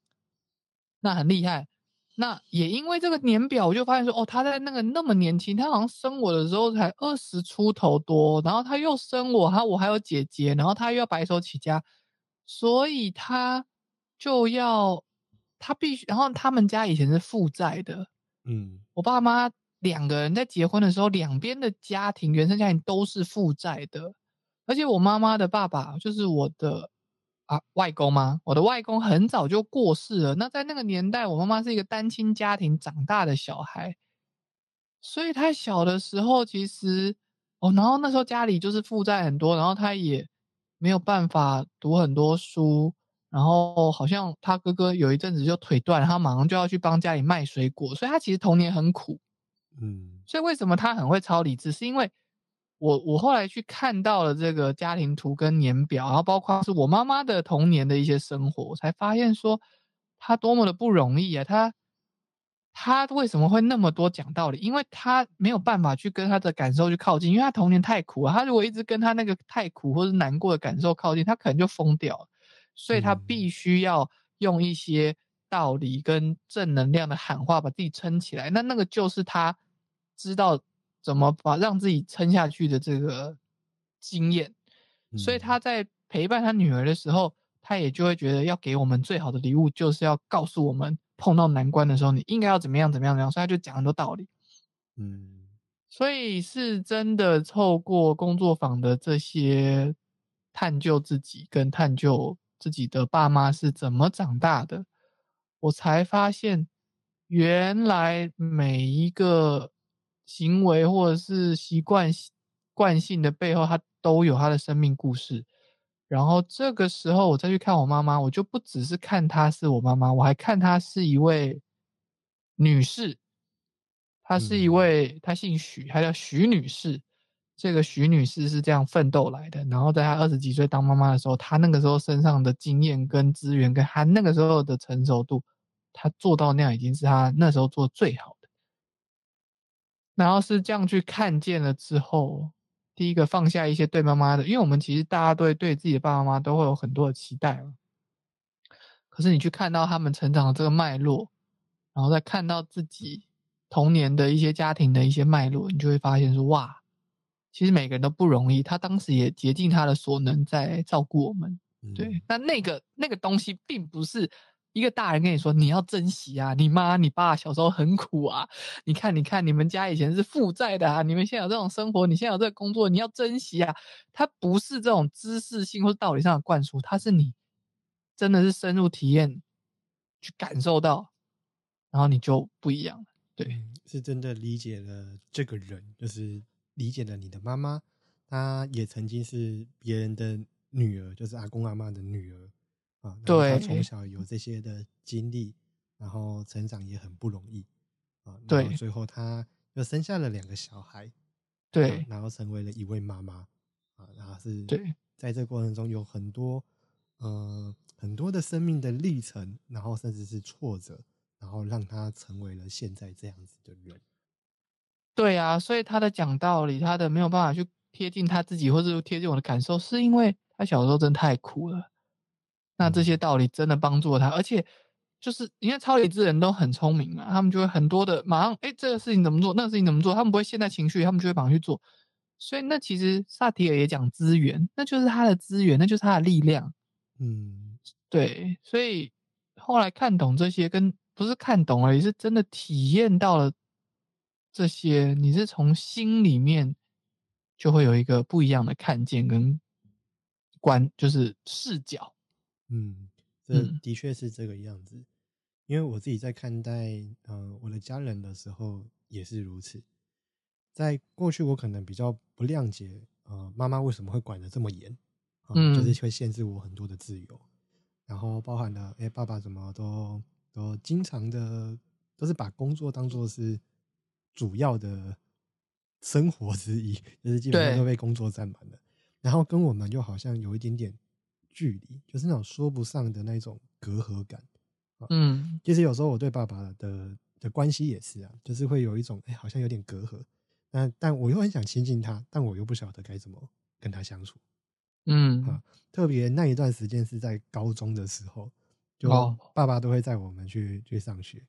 那很厉害。那也因为这个年表，我就发现说，哦，他在那个那么年轻，他好像生我的时候才二十出头多，然后他又生我，他我还有姐姐，然后他又要白手起家，所以他就要他必须，然后他们家以前是负债的，
嗯，
我爸妈两个人在结婚的时候，两边的家庭原生家庭都是负债的，而且我妈妈的爸爸就是我的。啊，外公吗？我的外公很早就过世了。那在那个年代，我妈妈是一个单亲家庭长大的小孩，所以他小的时候其实哦，然后那时候家里就是负债很多，然后他也没有办法读很多书，然后好像他哥哥有一阵子就腿断，他马上就要去帮家里卖水果，所以他其实童年很苦。
嗯，
所以为什么他很会超理智，是因为。我我后来去看到了这个家庭图跟年表，然后包括是我妈妈的童年的一些生活，我才发现说她多么的不容易啊！她她为什么会那么多讲道理？因为她没有办法去跟她的感受去靠近，因为她童年太苦了。她如果一直跟她那个太苦或者难过的感受靠近，她可能就疯掉了。所以她必须要用一些道理跟正能量的喊话把自己撑起来。那那个就是她知道。怎么把让自己撑下去的这个经验，所以他在陪伴他女儿的时候，他也就会觉得要给我们最好的礼物，就是要告诉我们碰到难关的时候，你应该要怎么样怎么样怎么样。所以他就讲很多道理。
嗯，
所以是真的透过工作坊的这些探究自己跟探究自己的爸妈是怎么长大的，我才发现原来每一个。行为或者是习惯惯性的背后，它都有它的生命故事。然后这个时候我再去看我妈妈，我就不只是看她是我妈妈，我还看她是一位女士，她是一
嗯
位，她姓许，她叫许女士。这个徐女士是这样奋斗来的，然后在她二十几岁当妈妈的时候，她那个时候身上的经验跟资源，跟她那个时候的成熟度，她做到那样已经是她那时候做最好的。然后是这样去看见了之后，第一个放下一些对妈妈的，因为我们其实大家对对自己的爸爸妈妈都会有很多的期待嘛。可是你去看到他们成长的这个脉络，然后再看到自己童年的一些家庭的一些脉络，你就会发现说，哇，其实每个人都不容易。他当时也竭尽他的所能在照顾我们，
嗯
对，那那个那个东西，并不是一个大人跟你说你要珍惜啊，你妈你爸小时候很苦啊，你看你看你们家以前是负债的啊，你们现在有这种生活，你现在有这个工作，你要珍惜啊。它不是这种知识性或道理上的灌输，它是你真的是深入体验去感受到，然后你就不一样了。对，
是真的理解了这个人，就是理解了你的妈妈，她也曾经是别人的女儿，就是阿公阿妈的女儿啊。
对
从小有这些的经历，然后成长也很不容易啊。然后
对
最后他又生下了两个小孩，啊
对，
然后成为了一位妈妈啊，然后是
对，
在这个过程中有很多呃很多的生命的历程，然后甚至是挫折，然后让他成为了现在这样子的人。
对啊，所以他的讲道理，他的没有办法去贴近他自己，或者贴近我的感受，是因为他小时候真的太苦了。那这些道理真的帮助了他，而且就是因为超理智人都很聪明嘛，他们就会很多的马上，哎，这个事情怎么做，那个事情怎么做，他们不会陷在情绪，他们就会马上去做。所以那其实萨提尔也讲资源，那就是他的资源，那就是他的力量。
嗯
对，所以后来看懂这些，跟不是看懂而已，是真的体验到了这些，你是从心里面就会有一个不一样的看见跟观，就是视角。
嗯，这
嗯。
的确是这个样子。因为我自己在看待呃我的家人的时候也是如此。在过去，我可能比较不谅解呃妈妈为什么会管得这么严，啊
嗯
就是会限制我很多的自由，然后包含了哎、爸爸怎么都都经常的都是把工作当做是主要的生活之一，就是基本上都被工作占满了，然后跟我们又好像有一点点距离，就是那种说不上的那种隔阂感。
嗯
其实有时候我对爸爸的的关系也是啊，就是会有一种哎、好像有点隔阂，那但我又很想亲近他，但我又不晓得该怎么跟他相处。
嗯
啊特别那一段时间是在高中的时候，就
哦
爸爸都会载我们去去上学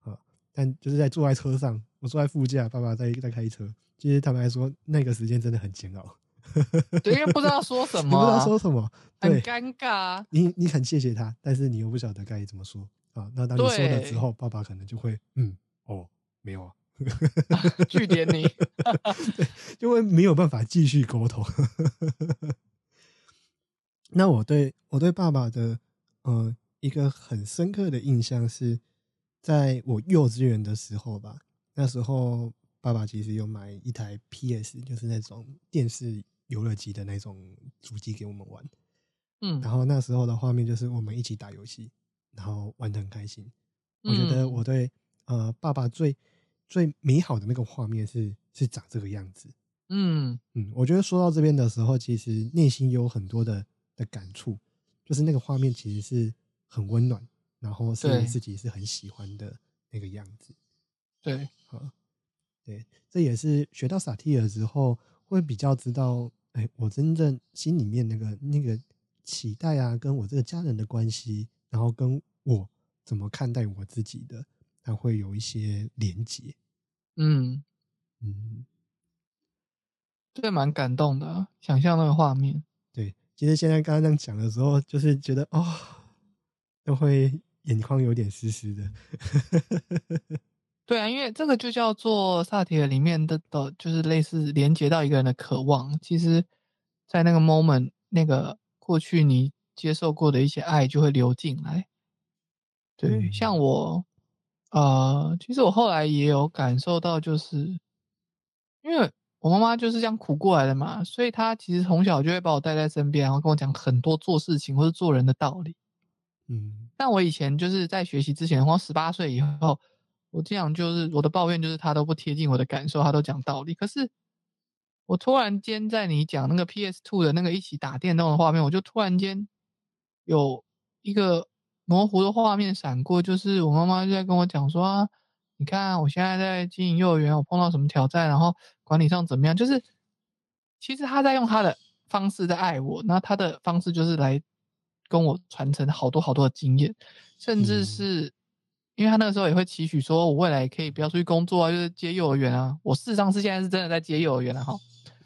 啊，但就是在坐在车上，我坐在副驾，爸爸在在开车。其实坦白说，那个时间真的很煎熬，
对，因为不知道说什
你不知道说什么，
很
对，
尴尬啊。
你你很谢谢他，但是你又不晓得该怎么说啊。那当你说了之
对
后，爸爸可能就会嗯哦没有啊，
据点你，
就会没有办法继续沟通。那我对我对爸爸的呃一个很深刻的印象是，在我幼稚园的时候吧，那时候爸爸其实有买一台 PS，就是那种电视游乐机的那种主机给我们玩。
嗯
然后那时候的画面就是我们一起打游戏，然后玩的很开心。我觉得
嗯
我对呃爸爸最最美好的那个画面是是长这个样子。
嗯
嗯，我觉得说到这边的时候，其实内心有很多的的感触，就是那个画面其实是很温暖，然后是
对
自己是很喜欢的那个样子。
对，
啊，对，这也是学到萨提尔之后，会比较知道，哎，我真正心里面那个那个期待啊，跟我这个家人的关系，然后跟我怎么看待我自己的，它会有一些连结。
嗯，
嗯，
这蛮感动的啊，想象那个画面。
对，其实现在刚刚这样讲的时候，就是觉得哦，都会眼眶有点湿湿的。
对啊，因为这个就叫做萨提尔里面的的，就是类似连接到一个人的渴望。其实，在那个 moment，那个过去你接受过的一些爱就会流进来。对，
嗯
像我，呃，其实我后来也有感受到，就是因为我妈妈就是这样苦过来的嘛，所以她其实从小就会把我带在身边，然后跟我讲很多做事情或者做人的道理。
嗯，
但我以前就是在学习之前，或十八岁以后，我这样就是我的抱怨就是他都不贴近我的感受，他都讲道理。可是我突然间在你讲那个 PS Two 的那个一起打电动的画面，我就突然间有一个模糊的画面闪过，就是我妈妈就在跟我讲说啊，你看我现在在经营幼儿园，我碰到什么挑战，然后管理上怎么样，就是其实他在用他的方式在爱我，那他的方式就是来。跟我传承好多好多的经验，甚至是因为他那个时候也会期许说，我未来可以不要出去工作啊，就是接幼儿园啊。我事实上是现在是真的在接幼儿园了哈。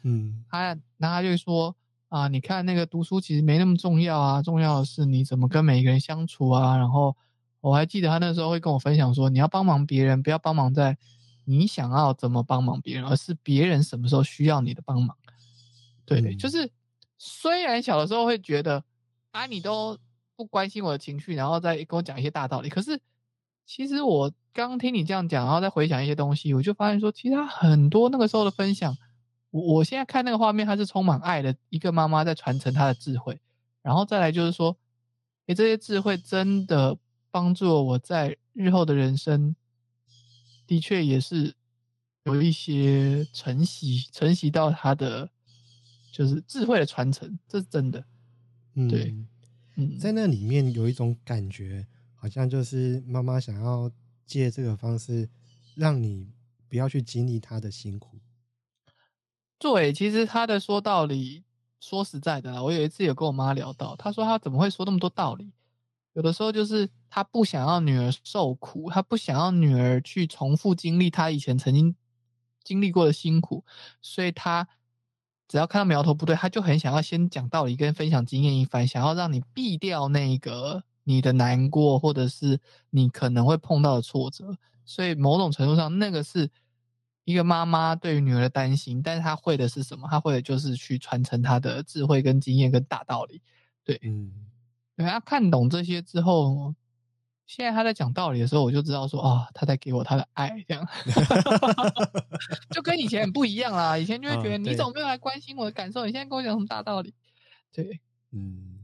嗯，
他那他就说啊，你看那个读书其实没那么重要啊，重要的是你怎么跟每一个人相处啊。然后我还记得他那时候会跟我分享说，你要帮忙别人，不要帮忙在你想要怎么帮忙别人，而是别人什么时候需要你的帮忙。对，就是虽然小的时候会觉得。啊，你都不关心我的情绪，然后再跟我讲一些大道理。可是，其实我刚听你这样讲，然后再回想一些东西，我就发现说，其实他很多那个时候的分享，我我现在看那个画面，他是充满爱的一个妈妈在传承她的智慧。然后再来就是说，诶，这些智慧真的帮助了我在日后的人生，的确也是有一些承袭承袭到他的就是智慧的传承，这是真的。对，嗯，
在那里面有一种感觉，好像就是妈妈想要借这个方式，让你不要去经历她的辛苦。
对，其实他的说道理，说实在的，我有一次有跟我妈聊到，她说她怎么会说那么多道理？有的时候就是她不想要女儿受苦，她不想要女儿去重复经历她以前曾经经历过的辛苦，所以她。只要看到苗头不对，他就很想要先讲道理跟分享经验一番，想要让你避掉那个你的难过，或者是你可能会碰到的挫折。所以某种程度上，那个是一个妈妈对于女儿的担心，但是她会的是什么？她会的就是去传承她的智慧跟经验跟大道理。对，嗯，等他看懂这些之后。现在他在讲道理的时候，我就知道说啊，他在给我他的爱，这样 就跟以前很不一样啦。以前就会觉得你怎么没有来关心我的感受？你现在跟我讲什么大道理？对，
嗯，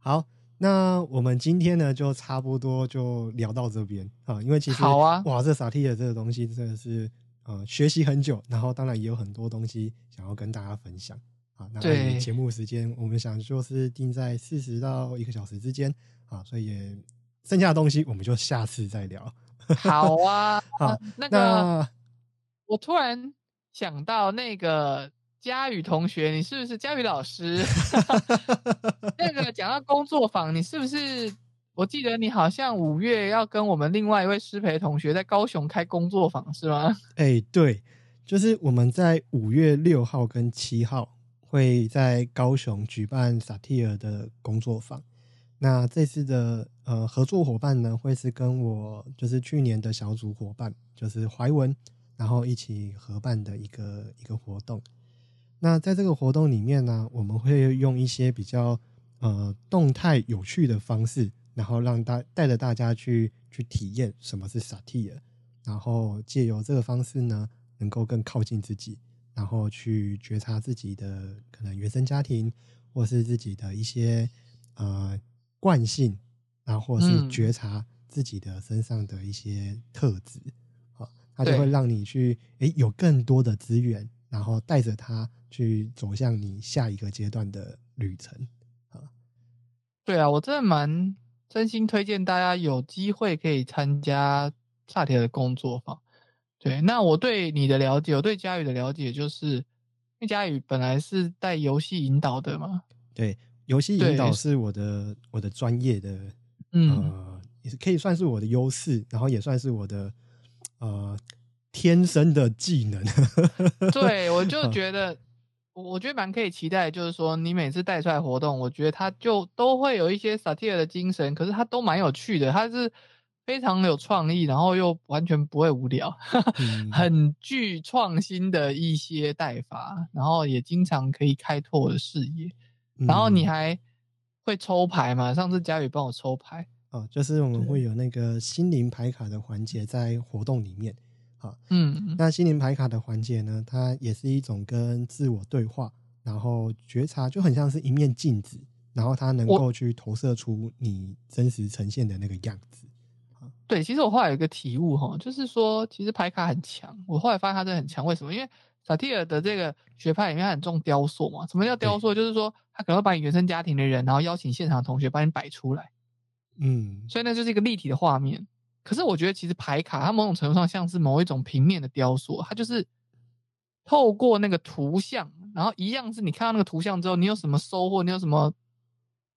好，那我们今天呢就差不多就聊到这边啊，因为其实
好啊，
哇，这萨提的这个东西真的是呃学习很久，然后当然也有很多东西想要跟大家分享啊。那节目时间我们想就是定在四十到一个小时之间啊，所以也。剩下的东西我们就下次再聊。
好啊，
好，
那个我突然想到那个佳宇同学，你是不是佳宇老师？那个讲到工作坊，你是不是？我记得你好像五月要跟我们另外一位师培同学在高雄开工作坊，是吗？
哎，对，就是我们在五月六号跟七号会在高雄举办萨提尔的工作坊。那这次的呃合作伙伴呢，会是跟我就是去年的小组伙伴，就是怀文，然后一起合办的一个一个活动。那在这个活动里面呢，我们会用一些比较呃动态有趣的方式，然后让大带着大家去去体验什么是萨提尔，然后借由这个方式呢，能够更靠近自己，然后去觉察自己的可能原生家庭，或是自己的一些呃。惯性，然后是觉察自己的身上的一些特质，好，它就会让你去诶有更多的资源，然后带着他去走向你下一个阶段的旅程，啊，
对啊，我真的蛮真心推荐大家有机会可以参加萨铁的工作坊。对，那我对你的了解，我对佳宇的了解，就是因为佳宇本来是带游戏引导的嘛，
对。游戏引导是我的我的专业的，呃，也是可以算是我的优势，然后也算是我的呃天生的技能。
对，我就觉得，我觉得蛮可以期待，就是说你每次带出来活动，我觉得他就都会有一些萨提尔的精神，可是他都蛮有趣的，他是非常有创意，然后又完全不会无聊，很具创新的一些带法，然后也经常可以开拓我的视野。然后你还会抽牌吗？上次佳宇帮我抽牌
哦，就是我们会有那个心灵牌卡的环节在活动里面好，
嗯，
那心灵牌卡的环节呢，它也是一种跟自我对话，然后觉察，就很像是一面镜子，然后它能够去投射出你真实呈现的那个样子。
对，其实我后来有一个体悟哈，就是说，其实牌卡很强。我后来发现它真的很强，为什么？因为萨提尔的这个学派里面很重雕塑嘛。什么叫雕塑？就是说，他可能会把你原生家庭的人，然后邀请现场的同学帮你摆出来，
嗯，
所以那就是一个立体的画面。可是我觉得，其实牌卡它某种程度上像是某一种平面的雕塑，它就是透过那个图像，然后一样是你看到那个图像之后，你有什么收获，你有什么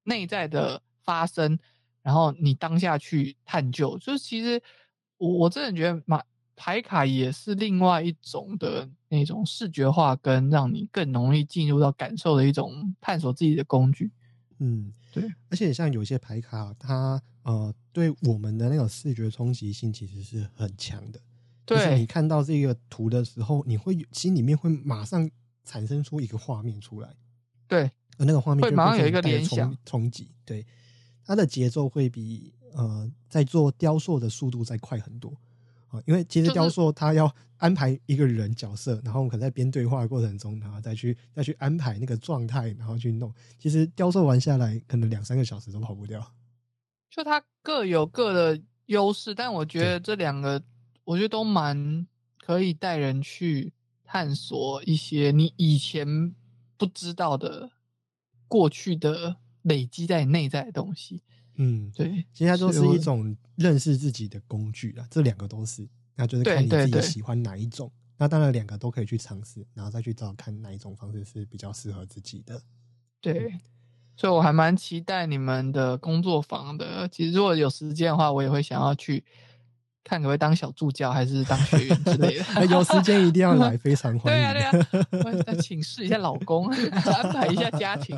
内在的发生，然后你当下去探究。就是其实我我真的觉得马牌卡也是另外一种的那种视觉化，跟让你更容易进入到感受的一种探索自己的工具。
嗯，
对，
而且像有些牌卡，它呃对我们的那种视觉冲击性其实是很强的。就是
对
你看到这个图的时候，你会心里面会马上产生出一个画面出来，
对，
而那个画面就
会马上有一个联想
冲冲击。对，它的节奏会比呃在做雕塑的速度再快很多啊、因为其实雕塑它要安排一个人角色，然后我们可能在编对话的过程中，然后再去再去安排那个状态，然后去弄。其实雕塑完下来，可能两三个小时都跑不掉。
就它各有各的优势，但我觉得这两个，我觉得都蛮可以带人去探索一些你以前不知道的过去的累积在你内在的东西。
嗯，
对，
其实它都是一种认识自己的工具啊，这两个都是，那就是看你自己喜欢哪一种。那当然两个都可以去尝试，然后再去找看哪一种方式是比较适合自己的。
对，所以我还蛮期待你们的工作坊的。其实如果有时间的话，我也会想要去看可不可以当小助教，还是当学员之类的。
有时间一定要来，非常欢迎。
对啊，对啊，我再请示一下老公，安排一下家庭。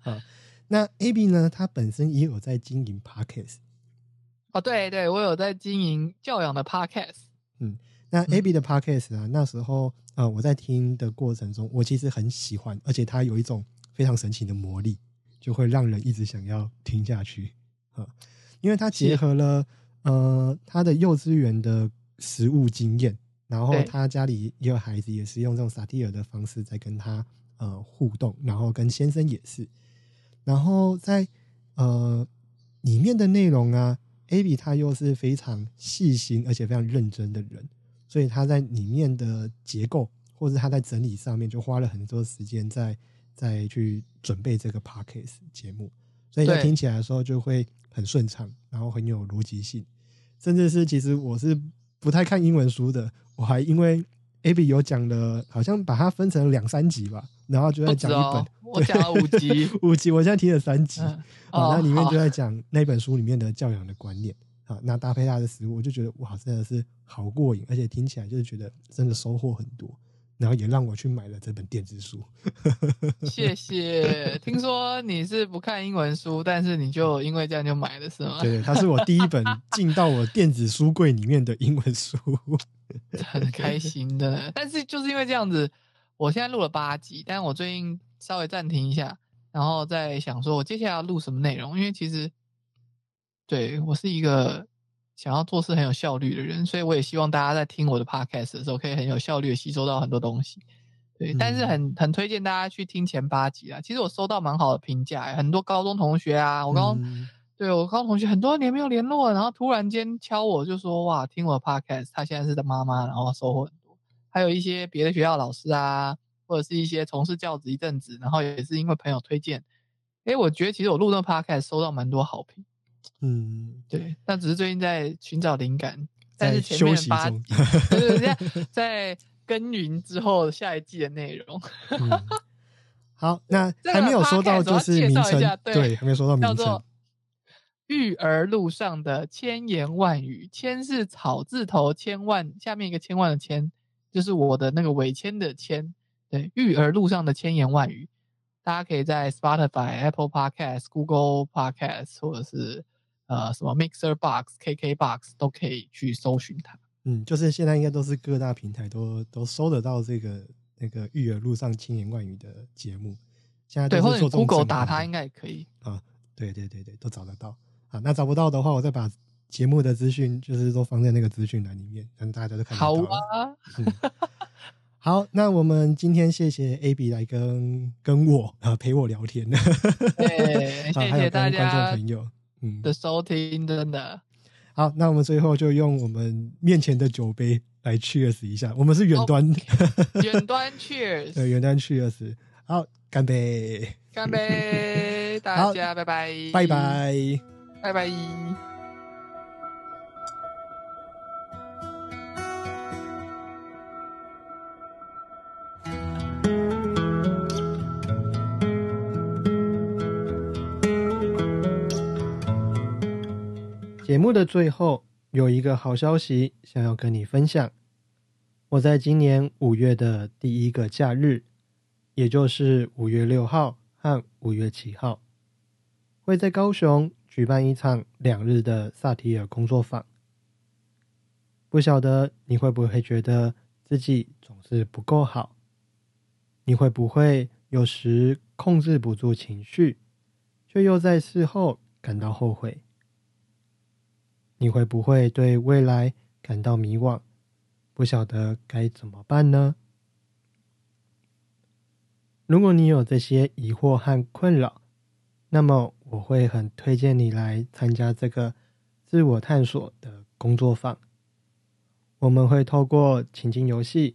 好，那 A B 呢？他本身也有在经营 Podcast。
哦，对对，我有在经营教养的 podcast。
那
嗯
A B 的 Podcast 啊，那时候呃我在听的过程中，我其实很喜欢，而且它有一种非常神奇的魔力，就会让人一直想要听下去啊、因为它结合了呃他的幼稚园的实物经验，然后他家里也有孩子，也是用这种萨提尔的方式在跟他呃互动，然后跟先生也是，然后在呃里面的内容啊，Abby 他又是非常细心而且非常认真的人，所以他在里面的结构或者他在整理上面就花了很多时间在在去准备这个 podcast 节目，所以在听起来的时候就会很顺畅，然后很有逻辑性，甚至是其实我是不太看英文书的，我还因为 Abby 有讲了，好像把它分成两三集吧，然后就在讲一本
哦，我讲了五集。
五集，我现在听了三集。
嗯，
啊，那里面就在讲那本书里面的教养的观念啊，那搭配他的食物，我就觉得哇，真的是好过瘾，而且听起来就是觉得真的收获很多，然后也让我去买了这本电子书。
谢谢。听说你是不看英文书，但是你就因为这样就买了是吗？
对，它是我第一本进到我电子书柜里面的英文书。
很开心的。但是就是因为这样子，我现在录了八集，但我最近稍微暂停一下，然后再想说我接下来要录什么内容，因为其实对我是一个想要做事很有效率的人，所以我也希望大家在听我的 podcast 的时候，可以很有效率的吸收到很多东西。对，但是
嗯
很很推荐大家去听前八集啊。其实我收到蛮好的评价，很多高中同学啊，我高中、
嗯
对我高中同学很多年没有联络，然后突然间敲我就说哇，听我的 podcast，他现在是他妈妈，然后收获很多。还有一些别的学校老师啊，或者是一些从事教职一阵子，然后也是因为朋友推荐，诶，我觉得其实我录那个 podcast 收到蛮多好评。
嗯，
对，那只是最近在寻找灵感，但
在
是前面
休息中
的八集，在在耕耘之后下一季的内容。
嗯 好，那
这个
还没有说到就是
介
名称
对
对，还没有说到名称
叫做。育儿路上的千言万语，千是草字头，千万下面一个千万的千，就是我的那个尾千的千。对，育儿路上的千言万语，大家可以在 Spotify、Apple Podcast、Google Podcast 或者是呃什么 Mixer Box、KK Box 都可以去搜寻它。
嗯，就是现在应该都是各大平台都都搜得到这个那个育儿路上千言万语的节目。现在都
对，或者 Google 打它应该也可以。
啊，对对对对，都找得到啊。那找不到的话，我再把节目的资讯就是都放在那个资讯栏里面，让大家都看得到。
好啊，
好，那我们今天谢谢 A B 来跟跟我啊陪我聊天，
对，谢谢大家
观众朋友
嗯的收听，真的。
好。那我们最后就用我们面前的酒杯来 Cheers 一下，我们是远端
远端 Cheers，
对，远端 Cheers，好，干杯，
干杯，大家拜拜，
拜拜，
拜拜。
节目的最后有一个好消息想要跟你分享。我在今年五月的第一个假日，也就是五月六号和五月七号，会在高雄举办一场两日的萨提尔工作坊。不晓得你会不会觉得自己总是不够好？你会不会有时控制不住情绪，却又在事后感到后悔？你会不会对未来感到迷惘，不晓得该怎么办呢？如果你有这些疑惑和困扰，那么我会很推荐你来参加这个自我探索的工作坊。我们会透过情境游戏、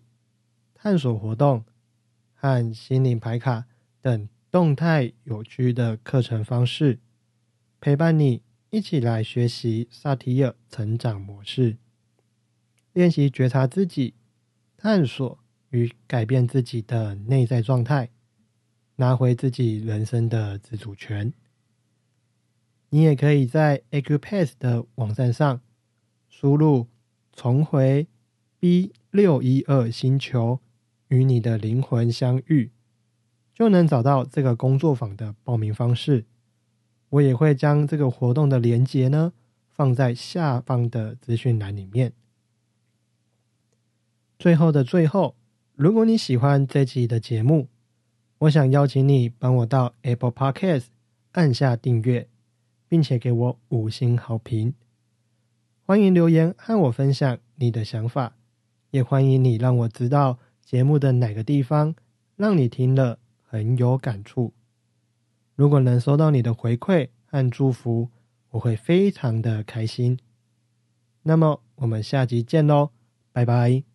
探索活动和心灵牌卡等动态有趣的课程方式，陪伴你。一起来学习萨提尔成长模式，练习觉察自己，探索与改变自己的内在状态，拿回自己人生的自主权。你也可以在 Acupass 的网站上输入“重回 B 六一二星球，与你的灵魂相遇”，就能找到这个工作坊的报名方式。我也会将这个活动的链接呢放在下方的资讯栏里面。最后的最后，如果你喜欢这集的节目，我想邀请你帮我到 Apple Podcast 按下订阅，并且给我五星好评。欢迎留言和我分享你的想法，也欢迎你让我知道节目的哪个地方让你听了很有感触。如果能收到你的回馈和祝福，我会非常的开心。那么，我们下集见喽，拜拜。